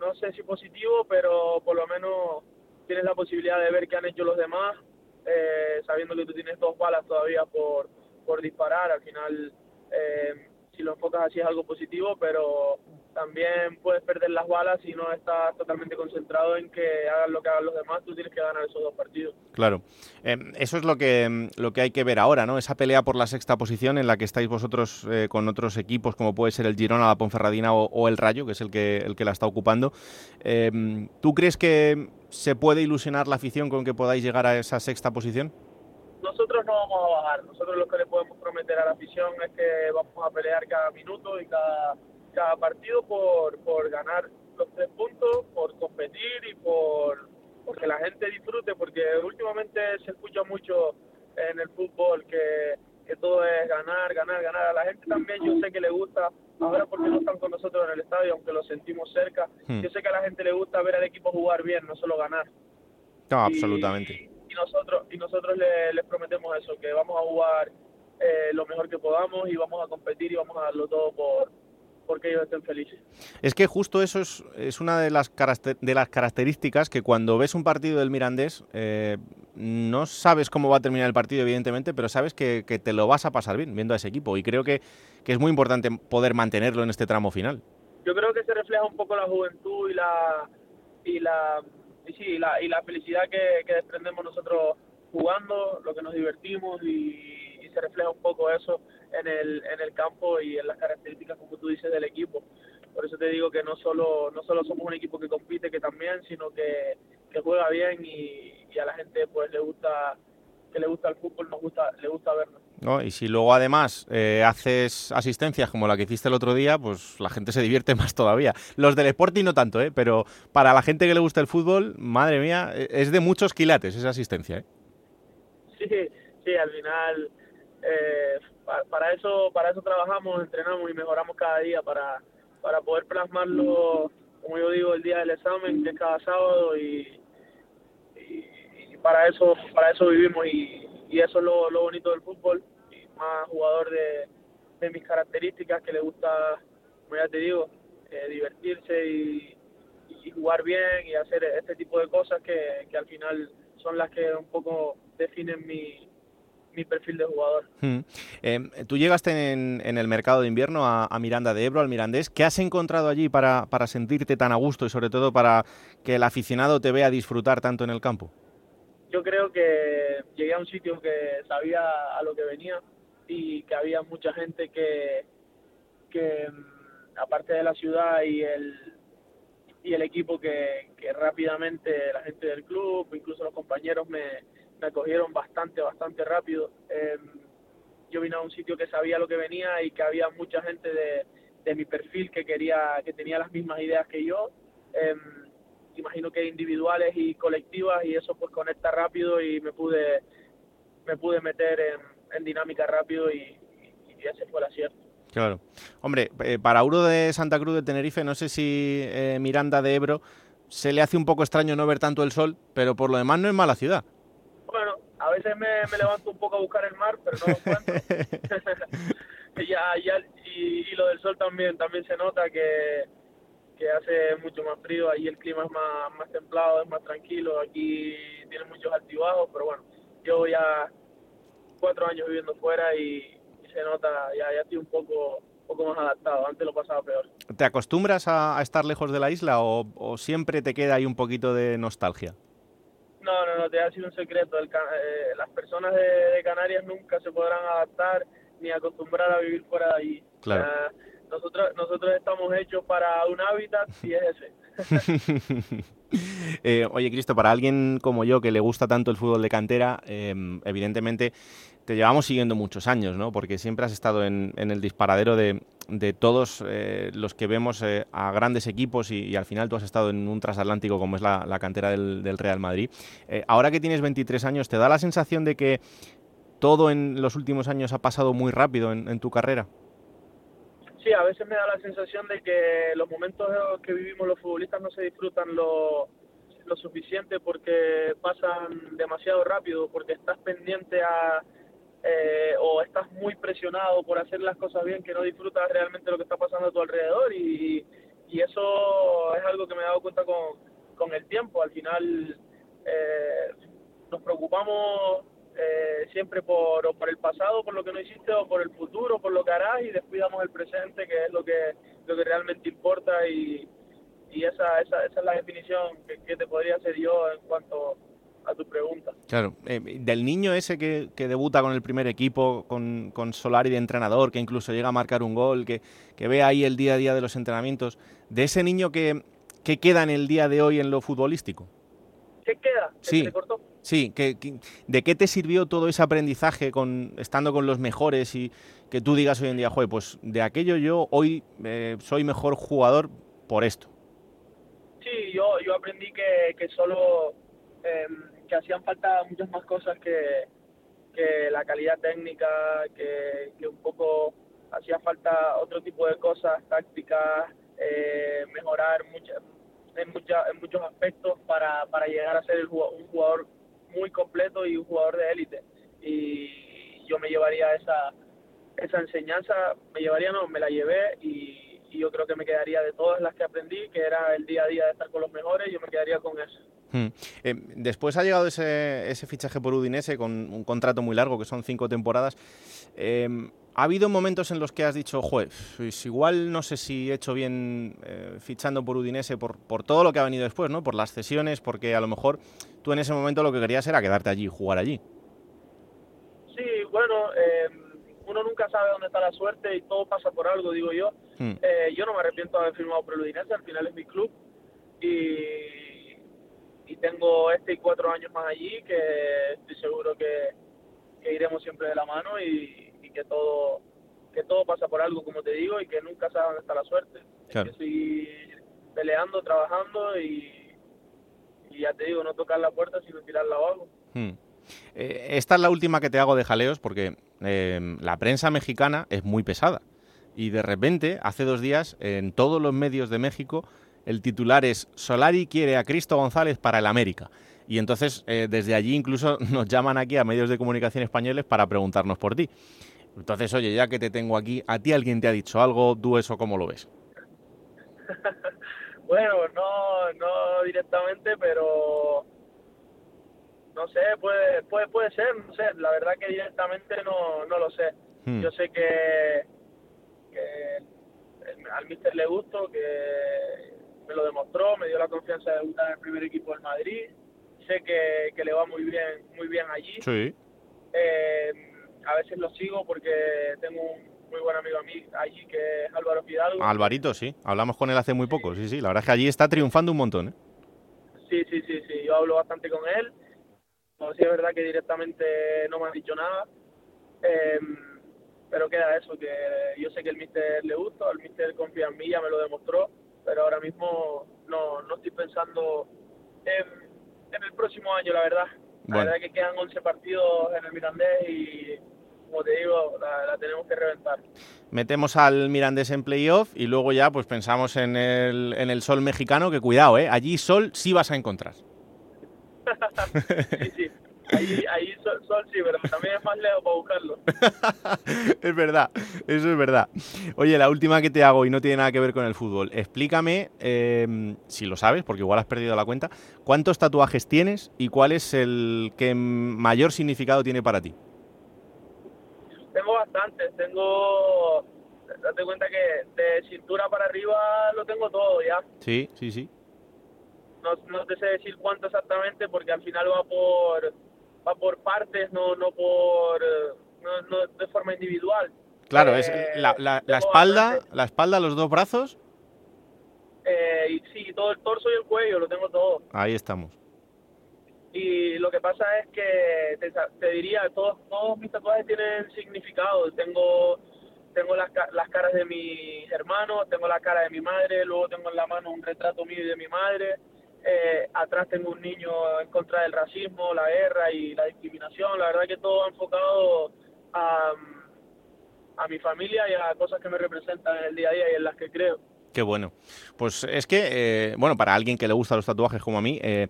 [SPEAKER 14] no sé si positivo, pero por lo menos tienes la posibilidad de ver qué han hecho los demás eh, sabiendo que tú tienes dos balas todavía por, por disparar, al final eh, si lo enfocas así es algo positivo, pero también puedes perder las balas si no estás totalmente concentrado en que hagan lo que hagan los demás, tú tienes que ganar esos dos partidos.
[SPEAKER 2] Claro, eh, eso es lo que, lo que hay que ver ahora, ¿no? Esa pelea por la sexta posición en la que estáis vosotros eh, con otros equipos, como puede ser el Girona, la Ponferradina o, el Rayo, que es el que, el que la está ocupando. Eh, ¿Tú crees que se puede ilusionar la afición con que podáis llegar a esa sexta posición?
[SPEAKER 14] nosotros no vamos a bajar. Nosotros lo que le podemos prometer a la afición es que vamos a pelear cada minuto y cada, cada partido por, por ganar los tres puntos, por competir y por, que la gente disfrute, porque últimamente se escucha mucho en el fútbol que, que todo es ganar, ganar, ganar. A la gente también yo sé que le gusta, ahora porque no están con nosotros en el estadio, aunque lo sentimos cerca,
[SPEAKER 2] Hmm.
[SPEAKER 14] yo sé que a la gente le gusta ver al equipo jugar bien, no solo ganar.
[SPEAKER 2] No,
[SPEAKER 14] Y-
[SPEAKER 2] absolutamente.
[SPEAKER 14] Y nosotros, y nosotros le- les prometemos eso, que vamos a jugar eh, lo mejor que podamos y vamos a competir y vamos a darlo todo por porque ellos estén felices.
[SPEAKER 2] Es que justo eso es, es una de las, de las características que cuando ves un partido del Mirandés, eh, no sabes cómo va a terminar el partido, evidentemente, pero sabes que, que te lo vas a pasar bien viendo a ese equipo. Y creo que, que es muy importante poder mantenerlo en este tramo final.
[SPEAKER 14] yo creo que se refleja un poco la juventud y la y la y sí, y la, y la felicidad que, que desprendemos nosotros jugando, lo que nos divertimos y, y se refleja un poco eso en el, en el campo y en las características, como tú dices, del equipo. Por eso te digo que no solo no solo somos un equipo que compite, que también, sino que, que juega bien y, y a la gente pues le gusta que le gusta el fútbol, nos gusta le gusta verlo.
[SPEAKER 2] ¿no? Y si luego además eh, haces asistencias como la que hiciste el otro día, pues la gente se divierte más todavía. Los del Sporting no tanto, ¿eh? pero para la gente que le gusta el fútbol, madre mía, eh, es de muchos quilates esa asistencia. ¿eh?
[SPEAKER 14] Sí, sí, al final eh, pa- para eso para eso trabajamos, entrenamos y mejoramos cada día para, para poder plasmarlo, como yo digo, el día del examen, que es cada sábado y, y, y para eso para eso vivimos y, y eso es lo, lo bonito del fútbol y más jugador de, de mis características que le gusta, como ya te digo, eh, divertirse y, y jugar bien y hacer este tipo de cosas que, que al final son las que un poco definen mi, mi perfil de jugador.
[SPEAKER 2] Mm. Eh, tú llegaste en, en el mercado de invierno a, a Miranda de Ebro, al Mirandés. ¿Qué has encontrado allí para, para sentirte tan a gusto y sobre todo para que el aficionado te vea disfrutar tanto en el campo?
[SPEAKER 14] Yo creo que llegué a un sitio que sabía a lo que venía y que había mucha gente que, que mm, aparte de la ciudad y el y el equipo que, que rápidamente la gente del club, incluso los compañeros me, me acogieron bastante, bastante rápido. Em, yo vine a un sitio que sabía lo que venía y que había mucha gente de, de mi perfil que quería, que tenía las mismas ideas que yo. Em, imagino que individuales y colectivas y eso pues conecta rápido y me pude me pude meter en, en dinámica rápido y, y- y ese fue el acierto.
[SPEAKER 2] Claro. Hombre, eh, para Uro de Santa Cruz de Tenerife, no sé si eh, Miranda de Ebro se le hace un poco extraño no ver tanto el sol, pero por lo demás no es mala ciudad.
[SPEAKER 14] Veces me, me levanto un poco a buscar el mar, pero no lo encuentro. Y ya, ya, y, y lo del sol también, también se nota que, que hace mucho más frío, ahí el clima es más, más templado, es más tranquilo, aquí tiene muchos altibajos, pero bueno, yo ya cuatro años viviendo fuera y, y se nota, ya, ya estoy un poco, poco más adaptado, antes lo pasaba peor.
[SPEAKER 2] ¿Te acostumbras a, a estar lejos de la isla o, o siempre te queda ahí un poquito de nostalgia?
[SPEAKER 14] No, no, no, te ha sido un secreto. El eh, las personas de, de Canarias nunca se podrán adaptar ni acostumbrar a vivir fuera de allí.
[SPEAKER 2] Claro.
[SPEAKER 14] Nosotros, nosotros estamos hechos para un hábitat y es ese.
[SPEAKER 2] Eh, oye, Cristo, para alguien como yo que le gusta tanto el fútbol de cantera, eh, evidentemente te llevamos siguiendo muchos años, ¿no? Porque siempre has estado en, en el disparadero de, de todos eh, los que vemos eh, a grandes equipos y, al final tú has estado en un transatlántico como es la, cantera del, del Real Madrid. Eh, ahora que tienes 23 años, ¿te da la sensación de que todo en los últimos años ha pasado muy rápido en, en tu carrera?
[SPEAKER 14] Sí, a veces me da la sensación de que los momentos que vivimos los futbolistas no se disfrutan lo, lo suficiente porque pasan demasiado rápido, porque estás pendiente a eh, o estás muy presionado por hacer las cosas bien que no disfrutas realmente lo que está pasando a tu alrededor y, y eso es algo que me he dado cuenta con, con el tiempo. Al final eh, nos preocupamos eh, siempre por, o por el pasado, por lo que no hiciste, o por el futuro, por lo que harás, y descuidamos el presente, que es lo que, lo que realmente importa, y, y esa, esa, esa es la definición que, que te podría hacer yo en cuanto a tu pregunta.
[SPEAKER 2] Claro, eh, del niño ese que, que debuta con el primer equipo, con, con Solari de entrenador, que incluso llega a marcar un gol, que, que ve ahí el día a día de los entrenamientos, de ese niño que, que queda en el día de hoy en lo futbolístico.
[SPEAKER 14] ¿Qué queda? ¿Que
[SPEAKER 2] Sí.
[SPEAKER 14] se te cortó?
[SPEAKER 2] Sí, ¿de qué te sirvió todo ese aprendizaje con estando con los mejores y que tú digas hoy en día, joder, pues de aquello yo hoy eh, soy mejor jugador por esto?
[SPEAKER 14] Sí, yo, yo aprendí que, que solo eh, que hacían falta muchas más cosas que, que la calidad técnica, que, que un poco hacía falta otro tipo de cosas, tácticas, eh, mejorar muchas en, mucha, en muchos aspectos para, para llegar a ser un jugador muy completo y un jugador de élite. Y yo me llevaría esa, esa enseñanza, me llevaría, no, me la llevé y, yo creo que me quedaría de todas las que aprendí, que era el día a día de estar con los mejores, yo me quedaría con eso.
[SPEAKER 2] Hmm. Eh, después ha llegado ese, ese fichaje por Udinese con un contrato muy largo, que son cinco temporadas. Eh, ¿Ha habido momentos en los que has dicho, joder, pues igual no sé si he hecho bien eh, fichando por Udinese por, por todo lo que ha venido después, ¿no? Por las cesiones, porque a lo mejor tú en ese momento lo que querías era quedarte allí, jugar allí.
[SPEAKER 14] Sí, bueno, em, uno nunca sabe dónde está la suerte y todo pasa por algo, digo yo. Hmm. Eh, yo no me arrepiento de haber firmado por Udinese, al final es mi club y, y tengo este y cuatro años más allí que estoy seguro que, que iremos siempre de la mano y que todo que todo pasa por algo, como te digo, y que nunca sabe dónde está la suerte. Que seguir peleando, trabajando y, y, ya te digo, no tocar la puerta, sino tirarla abajo.
[SPEAKER 2] Hmm. Eh, esta es la última que te hago de jaleos porque eh, la prensa mexicana es muy pesada. Y de repente, hace dos días, en todos los medios de México, el titular es Solari quiere a Cristo González para el América. Y entonces, eh, desde allí incluso nos llaman aquí a medios de comunicación españoles para preguntarnos por ti. Entonces, oye, ya que te tengo aquí, ¿a ti alguien te ha dicho algo? ¿Tú eso cómo lo ves?
[SPEAKER 14] bueno, no, no directamente, pero no sé, puede, puede, puede ser, no sé, la verdad que directamente no, no lo sé. Hmm. Yo sé que, que al míster le gustó, que me lo demostró, me dio la confianza de debutar en el primer equipo del Madrid. Sé que, que le va muy bien, muy bien allí.
[SPEAKER 2] Sí.
[SPEAKER 14] Eh, a veces lo sigo porque tengo un muy buen amigo a mí allí que es Álvaro Fidalgo.
[SPEAKER 2] Alvarito, sí. Hablamos con él hace muy poco, sí, sí. La verdad es que allí está triunfando un montón, ¿eh?
[SPEAKER 14] Sí, sí, sí, sí. Yo hablo bastante con él. No, sí es verdad que directamente no me ha dicho nada. Em, pero queda eso, que yo sé que el míster le gusta, el míster confía en mí, ya me lo demostró, pero ahora mismo no, no estoy pensando en, en el próximo año, la verdad. La verdad que quedan 11 partidos en el Mirandés y como te digo, la, tenemos que reventar.
[SPEAKER 2] Metemos al Mirandés en playoff y luego ya pues pensamos en el, en el sol mexicano, que cuidado, ¿eh? allí sol sí vas a encontrar.
[SPEAKER 14] sí, sí. Ahí, ahí sol, sí, pero también es más lejos para buscarlo.
[SPEAKER 2] es verdad, eso es verdad. Oye, la última que te hago y no tiene nada que ver con el fútbol. Explícame, em, si lo sabes, porque igual has perdido la cuenta, ¿cuántos tatuajes tienes y cuál es el que mayor significado tiene para ti?
[SPEAKER 14] Tengo bastantes, tengo... Date cuenta que de cintura para arriba lo tengo todo ya.
[SPEAKER 2] Sí, sí, sí.
[SPEAKER 14] No, no te sé decir cuánto exactamente porque al final va por va por partes, no, no por no, de forma individual.
[SPEAKER 2] Claro, es eh, la, la, la espalda, la espalda, los dos brazos.
[SPEAKER 14] Eh, y sí, todo el torso y el cuello, lo tengo todo.
[SPEAKER 2] Ahí estamos.
[SPEAKER 14] Y lo que pasa es que te, diría, todos, todos mis tatuajes tienen significado. Tengo tengo las, las caras de mis hermanos, tengo la cara de mi madre, luego tengo en la mano un retrato mío y de mi madre, eh, atrás tengo un niño en contra del racismo, la guerra y la discriminación. La verdad que todo enfocado a, a mi familia y a cosas que me representan en el día a día y en las que creo.
[SPEAKER 2] Qué bueno. Pues es que, eh, bueno, para alguien que le gusta los tatuajes como a mí, eh,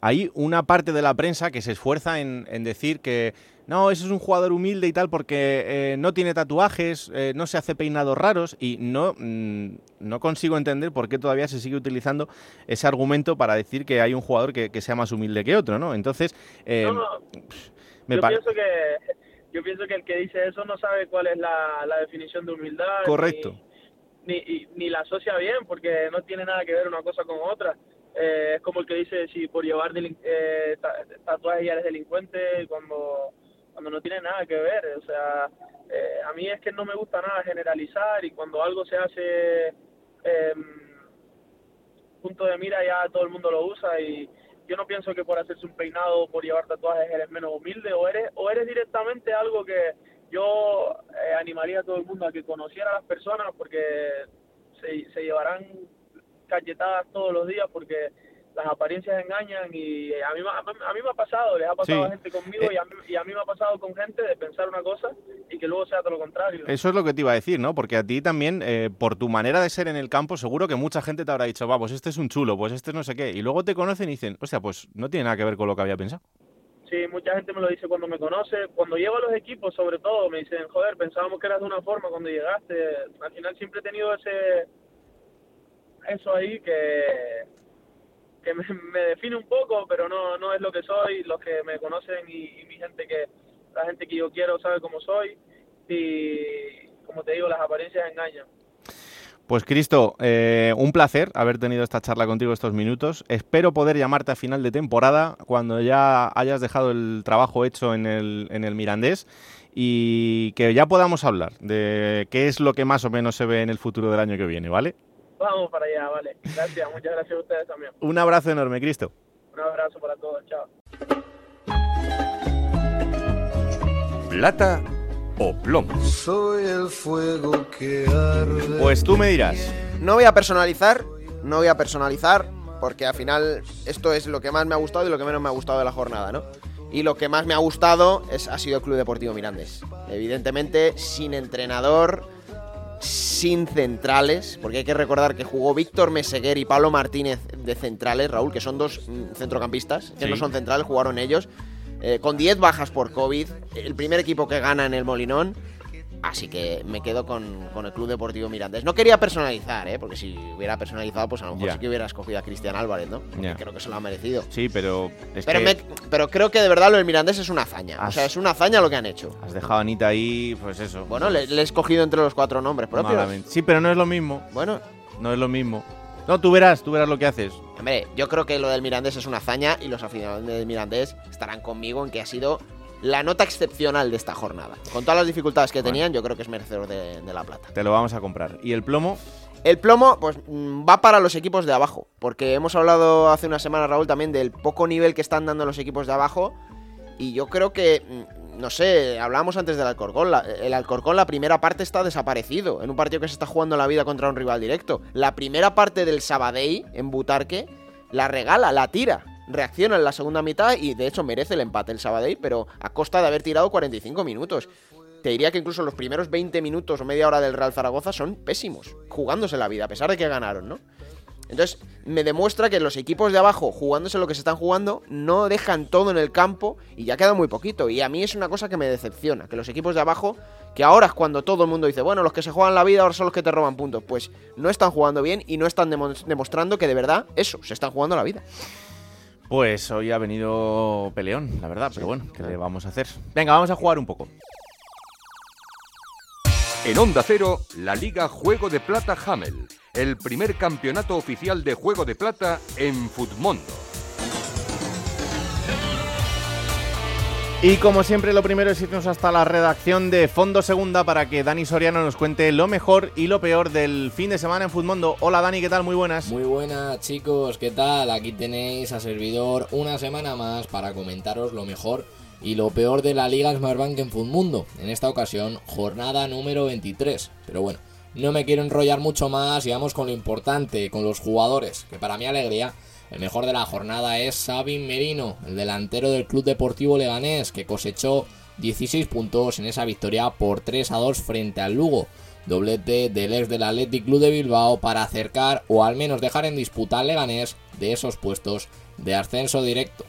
[SPEAKER 2] hay una parte de la prensa que se esfuerza en, decir que no, ese es un jugador humilde y tal porque eh, no tiene tatuajes, eh, no se hace peinados raros y no, mm, no consigo entender por qué todavía se sigue utilizando ese argumento para decir que hay un jugador que, sea más humilde que otro, ¿no? Entonces,
[SPEAKER 14] eh, yo, pienso que, yo pienso que el que dice eso no sabe cuál es la, definición de humildad.
[SPEAKER 2] Correcto.
[SPEAKER 14] Ni, ni la asocia bien porque no tiene nada que ver una cosa con otra eh, es como el que dice si por llevar eh, tatuajes ya eres delincuente cuando cuando no tiene nada que ver o sea eh, a mí es que no me gusta nada generalizar y cuando algo se hace em, punto de mira ya todo el mundo lo usa y yo no pienso que por hacerse un peinado por llevar tatuajes eres menos humilde o eres o eres directamente algo que yo eh, animaría a todo el mundo a que conociera a las personas porque se, se llevarán cachetadas todos los días porque las apariencias engañan y a mí, a mí me ha pasado, les ha pasado a gente conmigo y, a mí, y, a mí, me ha pasado con gente de pensar una cosa y que luego sea todo lo contrario.
[SPEAKER 2] Eso es lo que te iba a decir, ¿no? Porque a ti también, eh, por tu manera de ser en el campo, seguro que mucha gente te habrá dicho, va, pues este es un chulo, pues este es no sé qué. Y luego te conocen y dicen, o sea, pues no tiene nada que ver con lo que había pensado.
[SPEAKER 14] Sí, mucha gente me lo dice cuando me conoce. Cuando llego a los equipos, sobre todo, me dicen, joder, pensábamos que eras de una forma cuando llegaste. Al final siempre he tenido ese eso ahí que que me, define un poco, pero no, no es lo que soy. Los que me conocen y, mi gente que, la gente que yo quiero sabe cómo soy. Y como te digo, las apariencias engañan.
[SPEAKER 2] Pues Cristo, eh, un placer haber tenido esta charla contigo estos minutos. Espero poder llamarte a final de temporada cuando ya hayas dejado el trabajo hecho en el, en el Mirandés y que ya podamos hablar de qué es lo que más o menos se ve en el futuro del año que viene, ¿vale?
[SPEAKER 14] Vamos para allá, vale. Gracias, muchas gracias a ustedes también.
[SPEAKER 2] Un abrazo enorme, Cristo.
[SPEAKER 14] Un abrazo para todos, chao.
[SPEAKER 1] Plata o plomo.
[SPEAKER 15] Soy el fuego que arde.
[SPEAKER 2] Pues tú me dirás.
[SPEAKER 7] No voy a personalizar, no voy a personalizar, porque al final esto es lo que más me ha gustado y lo que menos me ha gustado de la jornada, ¿no? Y lo que más me ha gustado es, ha sido el Club Deportivo Mirandés. Evidentemente, sin entrenador, sin centrales, porque hay que recordar que jugó Víctor Meseguer y Pablo Martínez de centrales, Raúl, que son dos mm, centrocampistas, que no son centrales, jugaron ellos, eh, con 10 bajas por COVID, el primer equipo que gana en el Molinón. Así que me quedo con, el Club Deportivo Mirandés. No quería personalizar, ¿eh? porque si hubiera personalizado, pues a lo mejor sí que hubiera escogido a Cristian Álvarez, ¿no? Creo que se lo ha merecido.
[SPEAKER 2] Sí, pero.
[SPEAKER 7] pero, creo que de verdad lo del Mirandés es una hazaña. O sea, es una hazaña lo que han hecho.
[SPEAKER 2] Has dejado a Anita ahí, pues eso.
[SPEAKER 7] Bueno, le, he escogido entre los cuatro nombres propios.
[SPEAKER 2] Sí, pero no es lo mismo.
[SPEAKER 7] Bueno.
[SPEAKER 2] No es lo mismo. No, tú verás, tú verás lo que haces.
[SPEAKER 7] Hombre, yo creo que lo del Mirandés es una hazaña y los aficionados del Mirandés estarán conmigo en que ha sido la nota excepcional de esta jornada. Con todas las dificultades que tenían, yo creo que es merecedor de, la plata.
[SPEAKER 2] Te lo vamos a comprar. ¿Y el plomo?
[SPEAKER 7] El plomo, pues mm, va para los equipos de abajo. Porque hemos hablado hace una semana, Raúl, también del poco nivel que están dando los equipos de abajo. Y yo creo que, mm, no sé, hablábamos antes del Alcorcón. el Alcorcón, la primera parte está desaparecido. En un partido que se está jugando la vida contra un rival directo. La primera parte del Sabadell, en Butarque, la regala, la tira reacciona en la segunda mitad y de hecho merece el empate el Sabadell, pero a costa de haber tirado 45 minutos. Te diría que incluso los primeros 20 minutos o media hora del Real Zaragoza son pésimos, jugándose la vida, a pesar de que ganaron, ¿no? Entonces, me demuestra que los equipos de abajo, jugándose lo que se están jugando, no dejan todo en el campo y ya queda muy poquito. Y a mí es una cosa que me decepciona, que los equipos de abajo, que ahora es cuando todo el mundo dice, bueno, los que se juegan la vida ahora son los que te roban puntos, pues no están jugando bien y no están demostrando que de verdad eso, se están jugando la vida.
[SPEAKER 2] Pues hoy ha venido peleón, la verdad, pero bueno, ¿qué le vamos a hacer? Venga, vamos a jugar un poco.
[SPEAKER 1] En Onda Cero, la Liga Juego de Plata Hamel, el primer campeonato oficial de Juego de Plata en Futmundo.
[SPEAKER 2] Y como siempre, lo primero es irnos hasta la redacción de Fondo Segunda para que Dani Soriano nos cuente lo mejor y lo peor del fin de semana en Futmundo. Hola Dani, ¿qué tal? Muy buenas.
[SPEAKER 16] Muy buenas chicos, ¿qué tal? Aquí tenéis a servidor una semana más para comentaros lo mejor y lo peor de la Liga Smartbank en Futmundo. En esta ocasión, jornada número 23. Pero bueno, no me quiero enrollar mucho más y vamos con lo importante, con los jugadores, que para mi alegría el mejor de la jornada es Sabin Merino, el delantero del Club Deportivo Leganés, que cosechó 16 puntos en esa victoria por 3 a 2 frente al Lugo. Doblete del ex del Athletic Club de Bilbao para acercar o al menos dejar en disputa al Leganés de esos puestos de ascenso directo.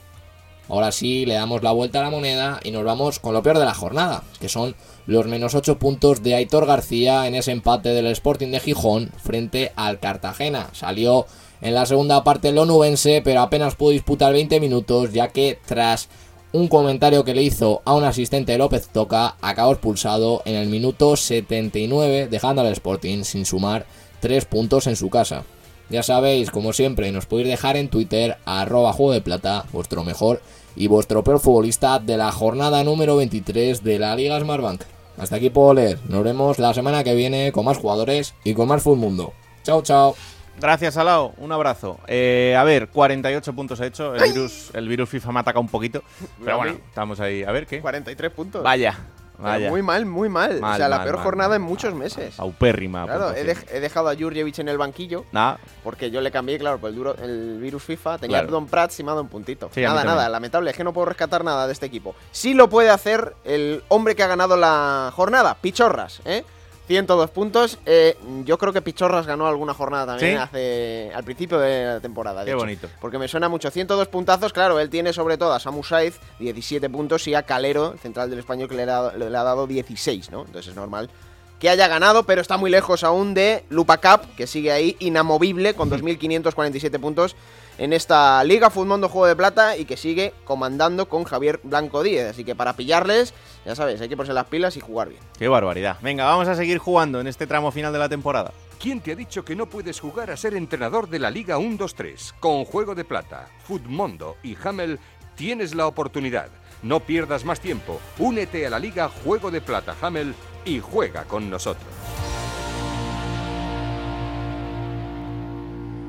[SPEAKER 16] Ahora sí, le damos la vuelta a la moneda y nos vamos con lo peor de la jornada, que son los menos 8 puntos de Aitor García en ese empate del Sporting de Gijón frente al Cartagena. Salió en la segunda parte el onubense, pero apenas pudo disputar 20 minutos, ya que tras un comentario que le hizo a un asistente de López Toca, acabó expulsado en el minuto 79, dejando al Sporting sin sumar 3 puntos en su casa. Ya sabéis, como siempre, nos podéis dejar en Twitter arroba juego de plata vuestro mejor y vuestro peor futbolista de la jornada número 23 de la Liga Smartbank. Hasta aquí puedo leer. Nos vemos la semana que viene con más jugadores y con más Full Mundo. Chao, chao.
[SPEAKER 2] Gracias, Alao. Un abrazo. Eh, a ver, 48 puntos he hecho. El virus, el virus FIFA me ataca un poquito. Pero bueno, estamos ahí. A ver, ¿qué?
[SPEAKER 7] 43 puntos.
[SPEAKER 2] Vaya. Vaya.
[SPEAKER 7] Muy mal, muy mal.
[SPEAKER 2] Mal,
[SPEAKER 7] o sea, la
[SPEAKER 2] mal,
[SPEAKER 7] peor
[SPEAKER 2] mal,
[SPEAKER 7] jornada en muchos meses.
[SPEAKER 2] Paupérrima.
[SPEAKER 7] Claro, he, he dejado a Jurjevic en el banquillo.
[SPEAKER 2] Nah.
[SPEAKER 7] Porque yo le cambié, claro, por el, duro, el virus FIFA. Tenía
[SPEAKER 2] Claro.
[SPEAKER 7] a Don Prats y me ha dado un puntito.
[SPEAKER 2] Sí,
[SPEAKER 7] nada, nada. Lamentable, es que no puedo rescatar nada de este equipo. Sí lo puede hacer el hombre que ha ganado la jornada, Pichorras, ¿eh? 102 puntos. Eh, yo creo que Pichorras ganó alguna jornada también
[SPEAKER 2] ¿Sí?
[SPEAKER 7] hace al principio de la temporada. de
[SPEAKER 2] Qué
[SPEAKER 7] hecho.
[SPEAKER 2] bonito.
[SPEAKER 7] Porque me suena mucho. 102 puntazos, claro, él tiene sobre todo a Samu Saiz, 17 puntos, y a Calero, central del español, que le, ha dado- le ha dado 16, ¿no? Entonces es normal que haya ganado, pero está muy lejos aún de Lupa Cup, que sigue ahí inamovible con 2.547 puntos en esta Liga Mundo Juego de Plata y que sigue comandando con Javier Blanco Díez. Así que para pillarles, ya sabes, hay que ponerse las pilas y jugar bien.
[SPEAKER 2] Qué barbaridad. Venga, vamos a seguir jugando en este tramo final de la temporada.
[SPEAKER 1] ¿Quién te ha dicho que no puedes jugar a ser entrenador de la Liga 1-2-3? Con Juego de Plata, Futmundo y Hamel tienes la oportunidad. No pierdas más tiempo. Únete a la Liga Juego de Plata Hamel y juega con nosotros.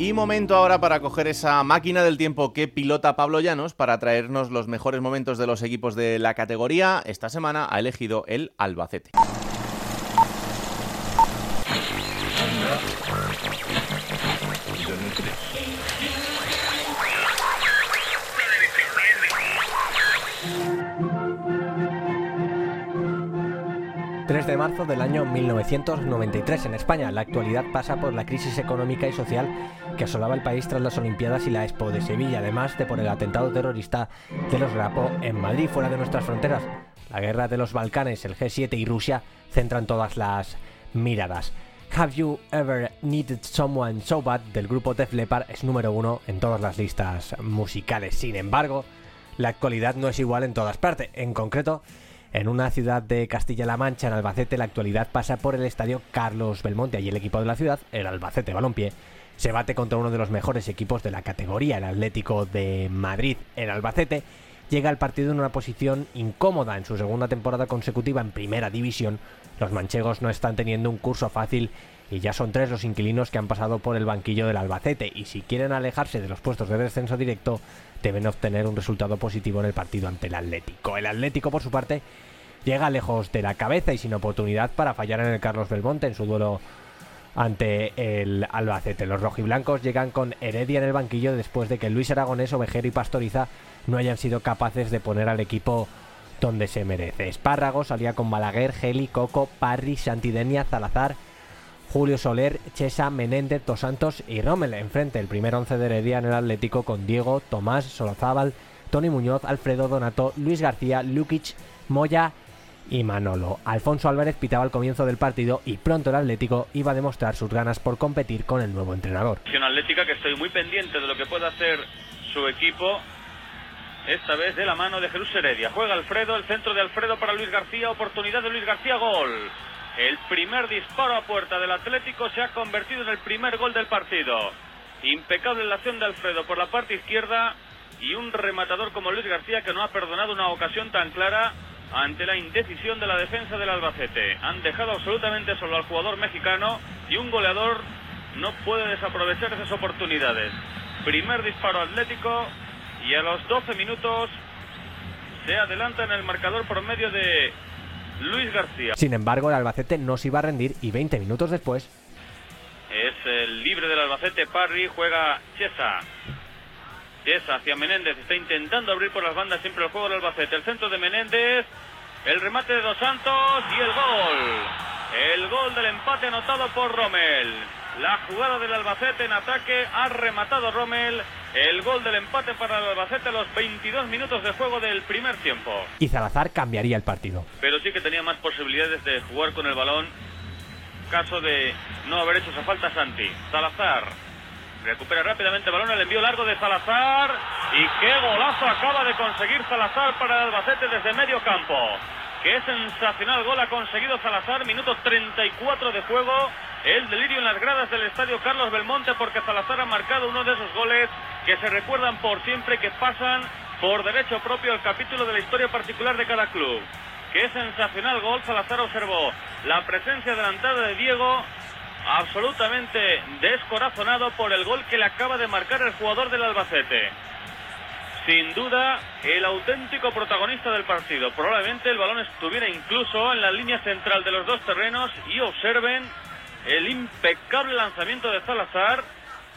[SPEAKER 2] Y momento ahora para coger esa máquina del tiempo que pilota Pablo Llanos para traernos los mejores momentos de los equipos de la categoría. Esta semana ha elegido el Albacete.
[SPEAKER 17] 3 de marzo del año 1993 en España. La actualidad pasa por la crisis económica y social que asolaba el país tras las Olimpiadas y la Expo de Sevilla, además de por el atentado terrorista de los Grapo en Madrid, fuera de nuestras fronteras. La guerra de los Balcanes, el G7 y Rusia centran todas las miradas. Have You Ever Needed Someone So Bad del grupo Def Leppard es número uno en todas las listas musicales. Sin embargo, la actualidad no es igual en todas partes. En concreto, en una ciudad de Castilla-La Mancha, en Albacete, la actualidad pasa por el estadio Carlos Belmonte. Allí el equipo de la ciudad, el Albacete Balompié, se bate contra uno de los mejores equipos de la categoría, el Atlético de Madrid. El Albacete llega al partido en una posición incómoda en su segunda temporada consecutiva en primera división. Los manchegos no están teniendo un curso fácil y ya son tres los inquilinos que han pasado por el banquillo del Albacete y si quieren alejarse de los puestos de descenso directo deben obtener un resultado positivo en el partido ante el Atlético. El Atlético por su parte llega lejos de la cabeza y sin oportunidad para fallar en el Carlos Belmonte en su duelo ante el Albacete. Los rojiblancos llegan con Heredia en el banquillo después de que Luis Aragonés, Ovejero y Pastoriza no hayan sido capaces de poner al equipo donde se merece. Espárrago salía con Balaguer, Geli, Coco, Parry, Santidenia, Salazar, Julio Soler, Chesa, Menéndez, Dos Santos y Rommel. Enfrente el primer once de Heredia en el Atlético con Diego, Tomás, Solozábal, Tony Muñoz, Alfredo Donato, Luis García, Lukic, Moya y Manolo. Alfonso Álvarez pitaba al comienzo del partido y pronto el Atlético iba a demostrar sus ganas por competir con el nuevo entrenador.
[SPEAKER 18] Atlética que estoy muy pendiente de lo que pueda hacer su equipo. Esta vez de la mano de Jesús Heredia. Juega Alfredo, el centro de Alfredo para Luis García. Oportunidad de Luis García, gol. El primer disparo a puerta del Atlético se ha convertido en el primer gol del partido. Impecable la acción de Alfredo por la parte izquierda y un rematador como Luis García que no ha perdonado una ocasión tan clara ante la indecisión de la defensa del Albacete. Han dejado absolutamente solo al jugador mexicano y un goleador no puede desaprovechar esas oportunidades. Primer disparo atlético y a los 12 minutos se adelanta en el marcador por medio de Luis García.
[SPEAKER 17] Sin embargo, el Albacete no se iba a rendir y 20 minutos después
[SPEAKER 18] Es el libre del Albacete, Parry, juega Chesa. Chesa hacia Menéndez, está intentando abrir por las bandas siempre el juego del Albacete. El centro de Menéndez, el remate de Dos Santos y el gol. El gol del empate anotado por Rommel. La jugada del Albacete en ataque ha rematado Rommel. El gol del empate para el Albacete a los 22 minutos de juego del primer tiempo.
[SPEAKER 17] y Salazar cambiaría el partido.
[SPEAKER 18] Pero sí que tenía más posibilidades de jugar con el balón. Caso de no haber hecho esa falta Santi. Salazar recupera rápidamente el balón, el envío largo de Salazar. Y qué golazo acaba de conseguir Salazar para el Albacete desde medio campo. Qué sensacional gol ha conseguido Salazar, minuto 34 de juego. El delirio en las gradas del estadio Carlos Belmonte porque Salazar ha marcado uno de esos goles que se recuerdan por siempre que pasan por derecho propio al capítulo de la historia particular de cada club. Qué sensacional gol Salazar observó la presencia adelantada de Diego absolutamente descorazonado por el gol que le acaba de marcar el jugador del Albacete. sin duda el auténtico protagonista del partido. Probablemente el balón estuviera incluso en la línea central de los dos terrenos y observen el impecable lanzamiento de Salazar.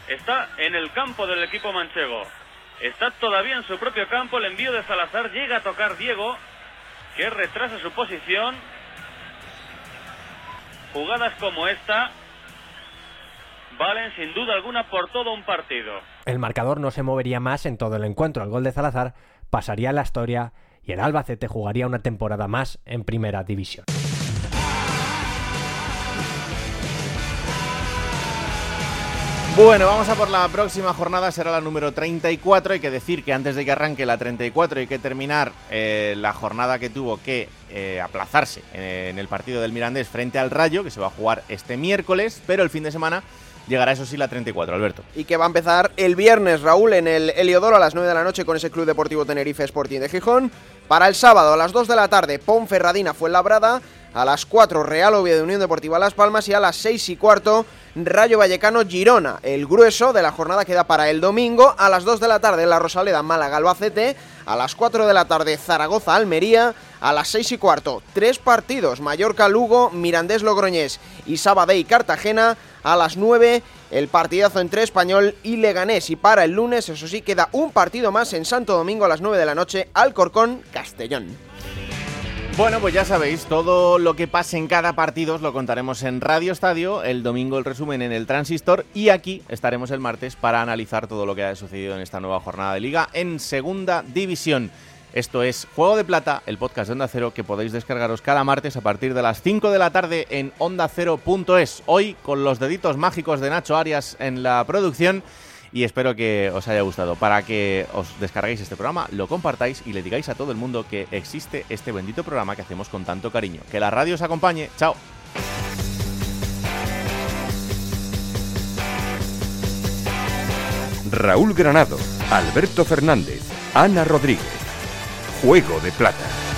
[SPEAKER 18] Está en el campo del equipo manchego. Está todavía en su propio campo. El envío de Salazar llega a tocar Diego, que retrasa su posición. Jugadas como esta valen sin duda alguna por todo un partido.
[SPEAKER 17] El marcador no se movería más en todo el encuentro. El gol de Salazar pasaría a la historia y el Albacete jugaría una temporada más en primera división.
[SPEAKER 2] Bueno, vamos a por la próxima jornada, será la número 34. Hay que decir que antes de que arranque la 34 hay que terminar eh, la jornada que tuvo que eh, aplazarse en el partido del Mirandés frente al Rayo, que se va a jugar este miércoles, pero el fin de semana llegará eso sí la 34, Alberto.
[SPEAKER 7] Y que va a empezar el viernes, Raúl, en el Heliodoro a las 9 de la noche con ese Club Deportivo Tenerife Sporting de Gijón. Para el sábado a las 2 de la tarde, Ponferradina Fuenlabrada. A las 4, Real Oviedo de Unión Deportiva Las Palmas. Y a las 6 y cuarto, Rayo Vallecano Girona. El grueso de la jornada queda para el domingo. A las 2 de la tarde, La Rosaleda Málaga Albacete. A las 4 de la tarde, Zaragoza Almería. A las 6 y cuarto, tres partidos: Mallorca Lugo, Mirandés Logroñés y Sabadell Cartagena. A las 9, el partidazo entre Español y Leganés. Y para el lunes, eso sí, queda un partido más en Santo Domingo a las 9 de la noche, Alcorcón Castellón.
[SPEAKER 2] Bueno, pues ya sabéis, todo lo que pase en cada partido os lo contaremos en Radio Estadio, el domingo el resumen en el Transistor y aquí estaremos el martes para analizar todo lo que ha sucedido en esta nueva jornada de liga en Segunda División. Esto es Juego de Plata, el podcast de Onda Cero que podéis descargaros cada martes a partir de las 5 de la tarde en ondacero.es. Hoy con los deditos mágicos de Nacho Arias en la producción y espero que os haya gustado. Para que os descarguéis este programa, lo compartáis y le digáis a todo el mundo que existe este bendito programa que hacemos con tanto cariño. Que la radio os acompañe. Chao.
[SPEAKER 1] Raúl Granado, Alberto Fernández, Ana Rodríguez. Juego de Plata.